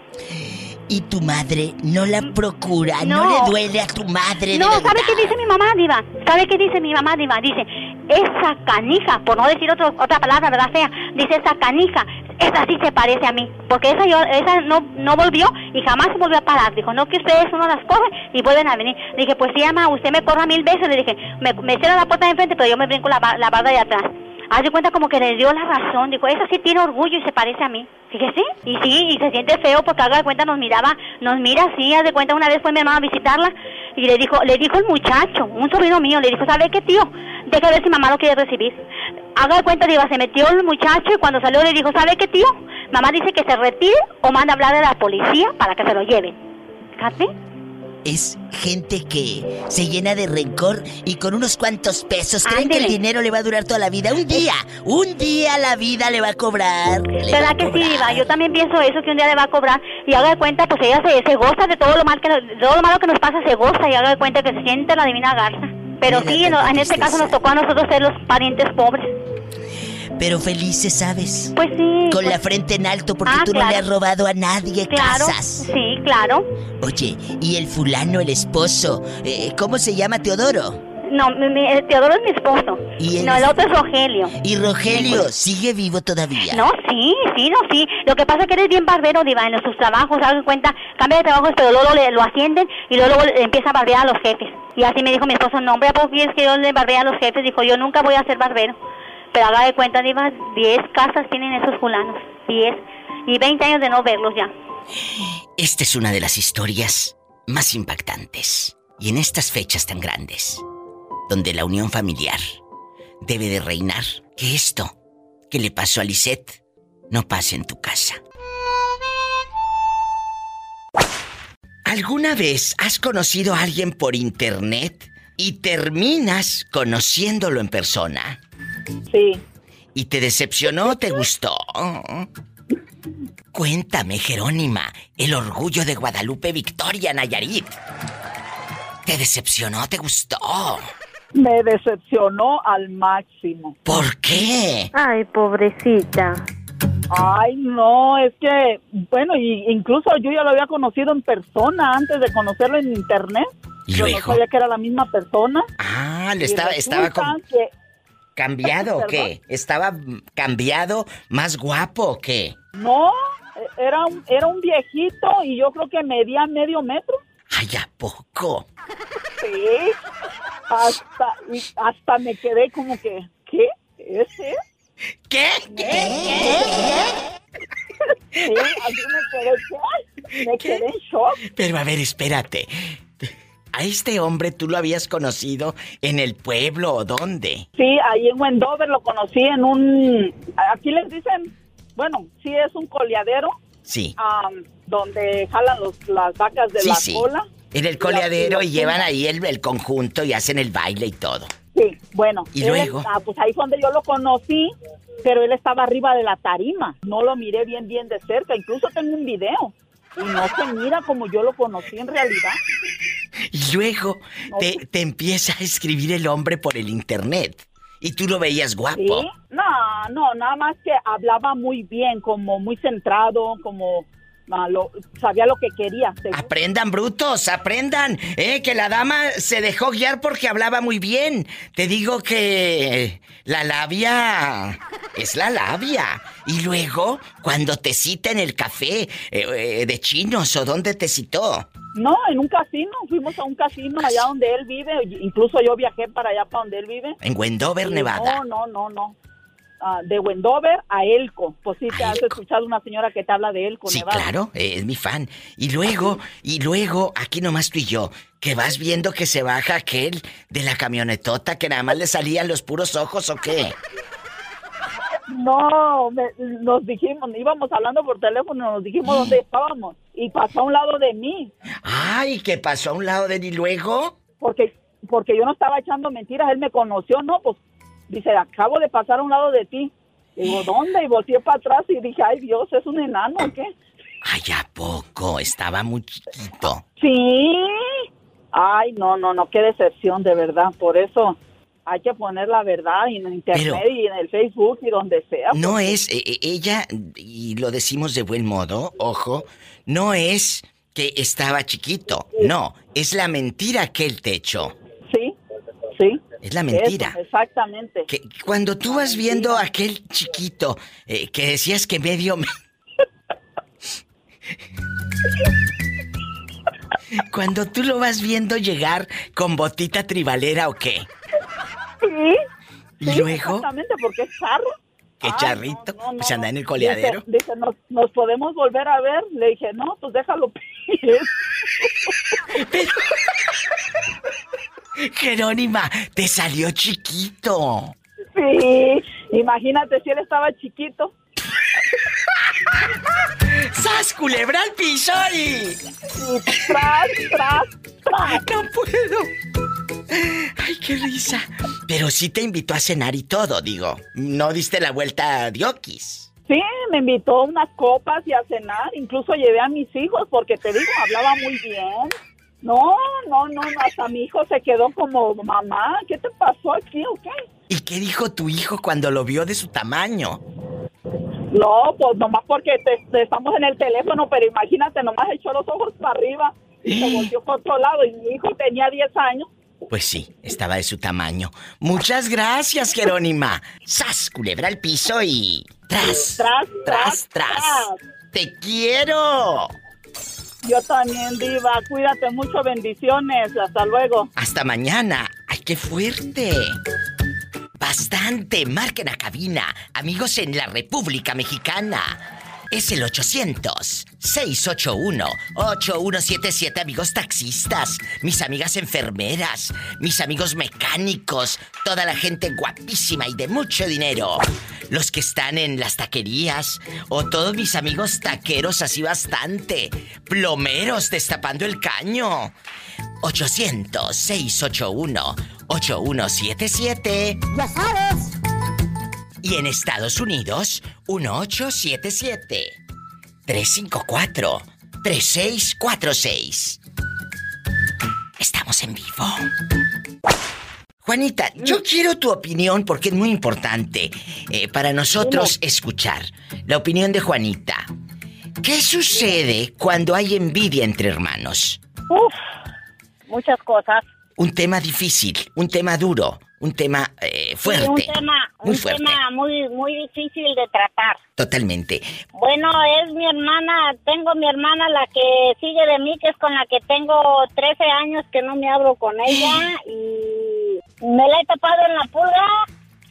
¿Y tu madre no la procura? ¿No, No. le duele a tu madre? No? ¿sabe qué dice mi mamá, Diva? ¿Sabe qué dice mi mamá, Diva? Dice, esa canija, por no decir otro, otra palabra, ¿verdad, fea? Dice, esa canija, esa sí se parece a mí. Porque esa yo, esa no, no volvió y jamás se volvió a parar. Dijo, no, que ustedes uno las coge y vuelven a venir. Le dije, pues sí, mamá, usted me corra mil veces. Le dije, me, me cierra la puerta de enfrente, pero yo me brinco la, la barda de atrás. Haz de cuenta como que le dio la razón. Dijo, esa sí tiene orgullo y se parece a mí. Fíjese. Y sí, y se siente feo porque haga de cuenta nos miraba, nos mira así, haz de cuenta una vez fue mi hermano a visitarla y le dijo, le dijo el muchacho, un sobrino mío, le dijo, ¿sabe qué tío? Deja ver si mamá lo quiere recibir. Haga de cuenta, digo, se metió el muchacho y cuando salió le dijo, ¿sabe qué tío? Mamá dice que se retire o manda a hablar de la policía para que se lo lleven. Fíjate. Es gente que se llena de rencor y con unos cuantos pesos creen que el dinero le va a durar toda la vida. Un día, un día la vida le va a cobrar. a ¿Verdad que sí, Diva? Yo también pienso eso, que un día le va a cobrar y haga de cuenta, pues ella se, se goza de todo lo mal que todo lo malo que nos pasa, se goza y haga de cuenta que se siente la divina garza. Pero sí, en este caso nos tocó a nosotros ser los parientes pobres. Pero felices, ¿sabes? Pues sí. Con pues- la frente en alto porque Ah, tú no le has robado a nadie Claro, casas. sí, claro. Oye, y el fulano, el esposo, eh, ¿cómo se llama Teodoro? No, mi- mi- eh, Teodoro es mi esposo. ¿Y él no, el otro es Rogelio. Y Rogelio, ¿sigue vivo todavía? No, sí, sí, no, sí. Lo que pasa es que eres bien barbero, Diva, en sus trabajos, hagan cuenta, cambia de trabajo, pero luego le- lo ascienden y luego, empieza a barbear a los jefes. Y así me dijo mi esposo, no, hombre, ¿por qué es que yo le barbea a los jefes? Dijo, yo nunca voy a ser barbero. Pero haga de cuenta, Diva, 10 casas tienen esos fulanos, 10. Y 20 años de no verlos ya. Esta es una de las historias más impactantes. Y en estas fechas tan grandes, donde la unión familiar debe de reinar, que esto que le pasó a Lisette no pase en tu casa. ¿Alguna vez has conocido a alguien por internet y terminas conociéndolo en persona? Sí. ¿Y te decepcionó o te gustó? Cuéntame, Jerónima, el orgullo de Guadalupe Victoria Nayarit. ¿Te decepcionó o te gustó? Me decepcionó al máximo. ¿Por qué? Ay, pobrecita. Ay, no, es que, bueno, y incluso yo ya lo había conocido en persona antes de conocerlo en internet. ¿Y Yo no sabía que era la misma persona. Ah, le Y estaba, estaba con- que- cambiado o qué? ¿Estaba cambiado, más guapo o qué? no, era un, era un viejito y yo creo que medía medio metro. Ay, ¿a poco? Sí. Hasta, hasta me quedé como que, ¿qué? ¿Ese? ¿Qué? Sí, así me quedé, ¿qué? Me quedé en shock. Pero a ver, espérate. ¿A este hombre tú lo habías conocido en el pueblo o dónde? Sí, ahí en Wendover lo conocí en un... Aquí les dicen, bueno, sí es un coleadero, Sí. am, donde jalan los, las vacas de Sí, la sí. cola. En el Y coleadero la- y llevan ahí el, el conjunto y hacen el baile y todo. Sí, bueno. ¿Y luego? está- pues ahí fue donde yo lo conocí, pero él estaba arriba de la tarima. No lo miré bien, bien de cerca. Incluso tengo un video. Y no se mira como yo lo conocí en realidad. Y luego te, te empieza a escribir el hombre por el internet. Y tú lo veías guapo. Sí. No, no, nada más que hablaba muy bien, como muy centrado, como lo- sabía lo que quería. Aprendan, brutos, aprendan. Eh, que la dama se dejó guiar porque hablaba muy bien. Te digo que la labia es la labia. Y luego, cuando te cita en el café eh, eh, de chinos o dónde te citó. No, en un casino. Fuimos a un casino allá donde él vive. Incluso yo viajé para allá, para donde él vive. En Wendover, Y Nevada. No, no, no, no. Ah, de Wendover a Elko. Pues sí, te has escuchado una señora que te habla de Elko, Sí, Nevada. claro, eh, es mi fan. Y luego, y luego, aquí nomás tú y yo, que vas viendo que se baja aquel de la camionetota que nada más le salían los puros ojos o qué. No, me- nos dijimos, íbamos hablando por teléfono, nos dijimos dónde estábamos. Y pasó a un lado de mí. Ay, ¿qué pasó a un lado de y luego? porque porque yo no estaba echando mentiras, él me conoció, no, pues dice, acabo de pasar a un lado de ti. Digo, ¿dónde? Y volteé para atrás y dije, ay Dios, ¿es un enano o qué? Ay, ¿a poco? Estaba muy chiquito. Sí. Ay, no, no, no, qué decepción, de verdad. Por eso hay que poner la verdad en internet Pero- y en el Facebook y donde sea. No porque- es, eh, ella, y lo decimos de buen modo, ojo, no es que estaba chiquito, no, es la mentira que él te echó. Sí, sí. Es la mentira. Eso, exactamente. Que cuando tú vas viendo a aquel chiquito eh, que decías que medio... me- [LAUGHS] cuando tú lo vas viendo llegar con botita tribalera o qué. Sí. ¿Y sí, luego? Exactamente, porque es charro. ¿Qué Ay, charrito? no, no, pues anda en el coleadero. dice, ¿nos, nos podemos volver a ver? Le dije, no, pues déjalo. [LAUGHS] pues". Jerónima, te salió chiquito. sí, imagínate si él estaba chiquito. ¡Sas, culebra al piso y... tras, tras, tras. No puedo. Ay, qué risa. Pero sí te invitó a cenar y todo, digo. No diste la vuelta a Diokis. Sí, me invitó a unas copas y a cenar. Incluso llevé a mis hijos porque te digo, hablaba muy bien. No, no, no, no, hasta mi hijo se quedó como, mamá, ¿qué te pasó aquí o qué? ¿Y qué dijo tu hijo cuando lo vio de su tamaño? No, pues nomás porque te- te estamos en el teléfono, pero imagínate, nomás echó los ojos para arriba y se [GASPS] volvió por otro lado y mi hijo tenía 10 años. Pues sí, estaba de su tamaño. Muchas gracias, Jerónima. ¡Sas, culebra al piso y... ¡Tras! Tras, ¡Tras, tras! ¡Te quiero! Yo también, Diva, cuídate mucho, bendiciones, hasta luego. Hasta mañana. ¡Ay, qué fuerte! Bastante. Marquen a cabina. Amigos en la República Mexicana. Es el 800-681-8177, amigos taxistas, mis amigas enfermeras, mis amigos mecánicos, toda la gente guapísima y de mucho dinero. Los que están en las taquerías, o todos mis amigos taqueros así bastante, plomeros destapando el caño. 800-681-8177. Ya sabes. Y en Estados Unidos, 1877-354-3646. Estamos en vivo. Juanita, yo quiero tu opinión porque es muy importante eh, para nosotros escuchar la opinión de Juanita. ¿Qué sucede cuando hay envidia entre hermanos? Uf, muchas cosas. Un tema difícil, un tema duro, un tema eh, fuerte. Sí, un tema, muy un fuerte. tema muy, muy difícil de tratar. Totalmente. Bueno, es mi hermana, tengo mi hermana la que sigue de mí, que es con la que tengo 13 años que no me hablo con ella y me la he tapado en la pulga,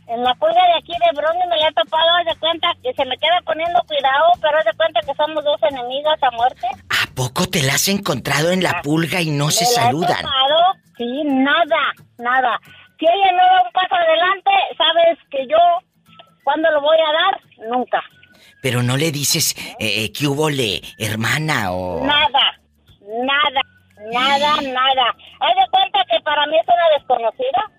en la pulga de aquí de Brony me la he tapado, haz de cuenta que se me queda poniendo cuidado, pero haz de cuenta que somos dos enemigas a muerte. ¿A poco te la has encontrado en la pulga y no se Me la he saludan? tapado, Sí, nada, nada. Si ella no da un paso adelante, sabes que yo, ¿cuándo lo voy a dar? Nunca. Pero no le dices eh, que hubo le hermana o... Nada, nada, nada, nada. Haz de cuenta que para mí es una desconocida.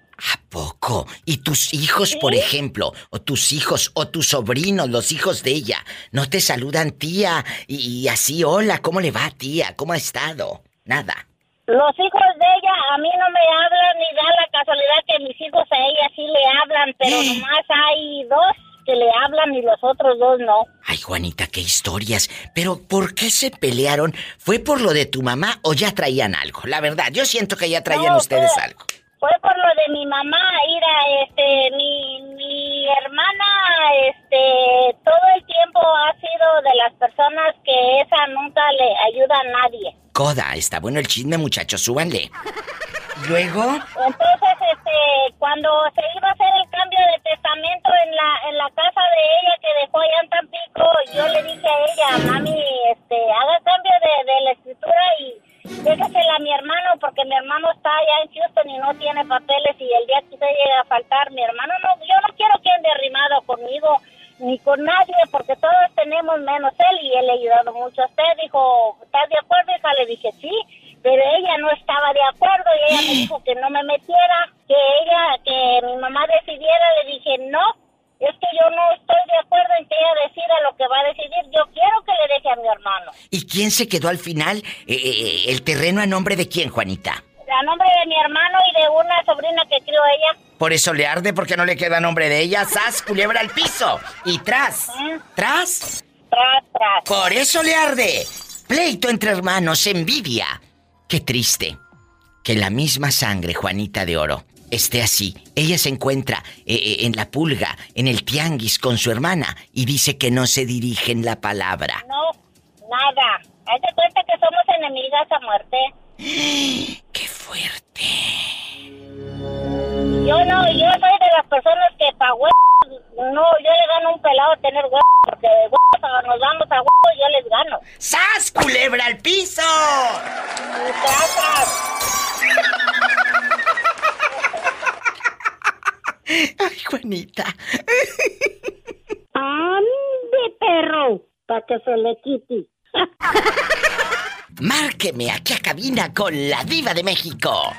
Poco. Y tus hijos, por ejemplo, o tus hijos, o tus sobrinos, los hijos de ella, no te saludan tía y, y así, hola, ¿cómo le va tía? ¿Cómo ha estado? Nada. Los hijos de ella a mí no me hablan ni da la casualidad que mis hijos a ella sí le hablan, pero nomás hay dos que le hablan y los otros dos no. Ay, Juanita, qué historias. Pero, ¿por qué se pelearon? ¿Fue por lo de tu mamá o ya traían algo? La verdad, yo siento que ya traían No, ustedes fue- algo. Fue por lo de mi mamá, Ira, este, mi, mi hermana, este, todo el tiempo ha sido de las personas que esa nunca le ayuda a nadie. Coda, está bueno el chisme, muchachos, súbanle. Luego, Entonces, este, cuando se iba a hacer el cambio de testamento en la, en la casa de ella que dejó allá en Tampico, yo le dije a ella, mami, este, haga cambio de, de la escritura y déjesela a mi hermano, porque mi hermano está allá en Houston y no tiene papeles y el día que usted llegue a faltar, mi hermano no, yo no quiero que ande arrimado conmigo ni con nadie, porque todos tenemos menos él y él le ha ayudado mucho a usted. Dijo, ¿estás de acuerdo, hija? Le dije, sí, pero ella no estaba de acuerdo y ella me dijo que no me metiera, que ella, que mi mamá decidiera. Le dije, no, es que yo no estoy de acuerdo en que ella decida lo que va a decidir. Yo quiero que le deje a mi hermano. ¿y quién se quedó al final? Eh, eh, ¿El terreno a nombre de quién, Juanita? A nombre de mi hermano y de una sobrina que crió ella. Por eso le arde porque no le queda nombre de ella. ¡Sas, culebra al piso! Y tras, tras. Tras, tras. Por eso le arde. Pleito entre hermanos, envidia. Qué triste. Que la misma sangre, Juanita de Oro, esté así. Ella se encuentra eh, eh, en la pulga, en el tianguis con su hermana y dice que no se dirigen la palabra. No, nada. Haz de cuenta que somos enemigas a muerte. [GASPS] ¡Qué fuerte! Yo no, yo soy de las personas que pa' huevos, no, yo le gano un pelado a tener huevos, porque de huevos nos vamos a huevos, yo les gano. ¡Sas, culebra al piso! [LAUGHS] Ay, Juanita. ¡Ande, perro! Para que se le quite. [LAUGHS] Márqueme aquí a cabina con la diva de México.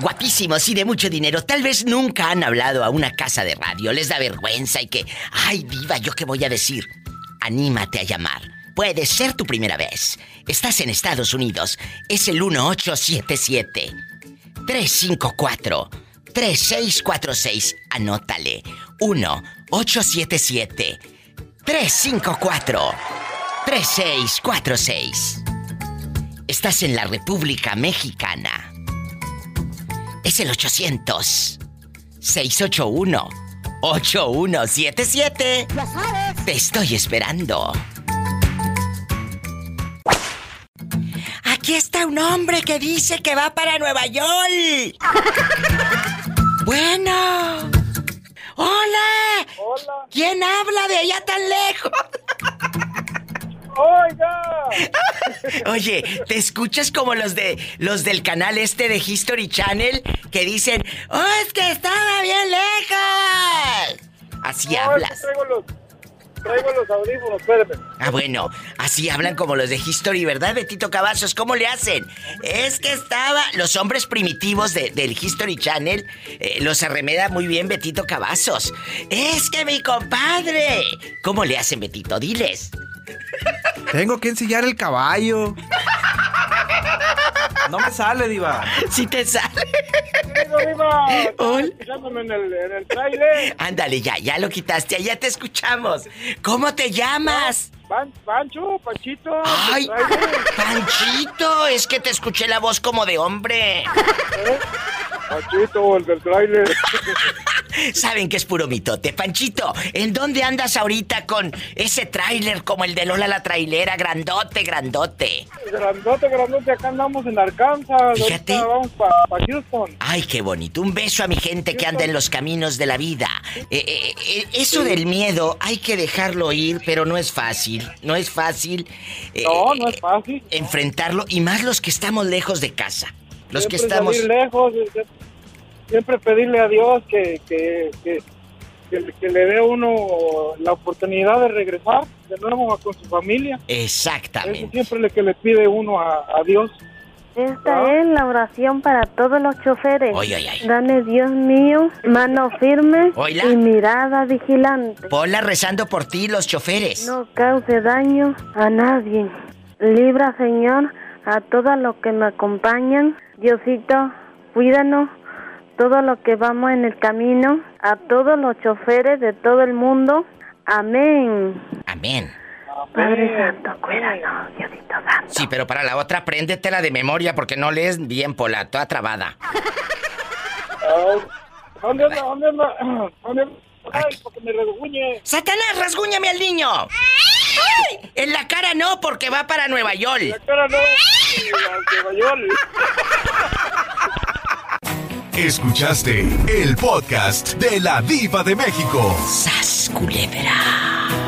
Guapísimos y de mucho dinero. Tal vez nunca han hablado a una casa de radio. Les da vergüenza y que, ay diva, ¿yo qué voy a decir? Anímate a llamar. puede ser tu primera vez. Estás en Estados Unidos. Es el 1877 354 3646. Anótale. 1-877 354 3646. Estás en la República Mexicana. Es el 800 681 8177. Ya sabes. Te estoy esperando. Aquí está un hombre que dice que va para Nueva York. [LAUGHS] bueno. Hola. Hola. ¿Quién habla de allá tan lejos? Oiga. [LAUGHS] Oye, ¿te escuchas como los de los del canal este de History Channel que dicen, "Oh, es que estaba bien lejos"? Así No, es que hablas. Traigo los, traigo los audífonos, espérame. Ah, bueno, así hablan como los de History, ¿verdad, Betito Cavazos? ¿Cómo le hacen? Es que estaba. Los hombres primitivos de- del History Channel eh, los arremeda muy bien Betito Cavazos. Es que mi compadre. ¿Cómo le hacen, Betito? Diles. Tengo que ensillar el caballo. No me sale, Diva. Sí te sale. En el, en el. Ándale, ya, ya lo quitaste, ya te escuchamos. ¿Cómo te llamas? Pan- Pancho, Panchito. ¡Ay! ¡Panchito! Es que te escuché la voz como de hombre. Panchito, el del trailer. Saben que es puro mitote. Panchito, ¿en dónde andas ahorita con ese tráiler como el de Lola la trailera? Grandote, grandote. Grandote, grandote, acá andamos en Arkansas. Fíjate. Ahorita Vamos para Houston. Ay, qué bonito. Un beso a mi gente que anda en los caminos de la vida. Eh, eh, eh, eso del miedo hay que dejarlo ir, pero no es fácil. No es fácil. eh, No, no es fácil. Enfrentarlo, y más los que estamos lejos de casa. Los que estamos... salir lejos, eh, siempre pedirle a Dios que, que, que, le dé uno la oportunidad de regresar de nuevo con su familia. Exactamente. Eso siempre le que le pide uno a, a Dios. Esta es la oración para todos los choferes. Oy, oy, oy. Dame, Dios mío, mano firme y mirada vigilante. Ponla rezando por ti, los choferes. No cause daño a nadie. Libra, Señor, a todos los que me acompañan. Diosito, cuídanos. Todos los que vamos en el camino. A todos los choferes de todo el mundo. Amén. Amén. Padre Santo, cuídanos, Diosito Santo. Sí, pero para la otra, préndetela de memoria porque no lees bien, Pola, toda trabada. Ay, ¿Dónde anda? ¿Dónde anda? [CLEARS THROAT] ¿Dónde anda? Ay, porque me reguñe. ¡Satanás, rasguñame al niño! ¡Ay! En la cara no, porque va para Nueva York. La cara no. Nueva York. Escuchaste el podcast de la Diva de México. ¡Sas, culebra!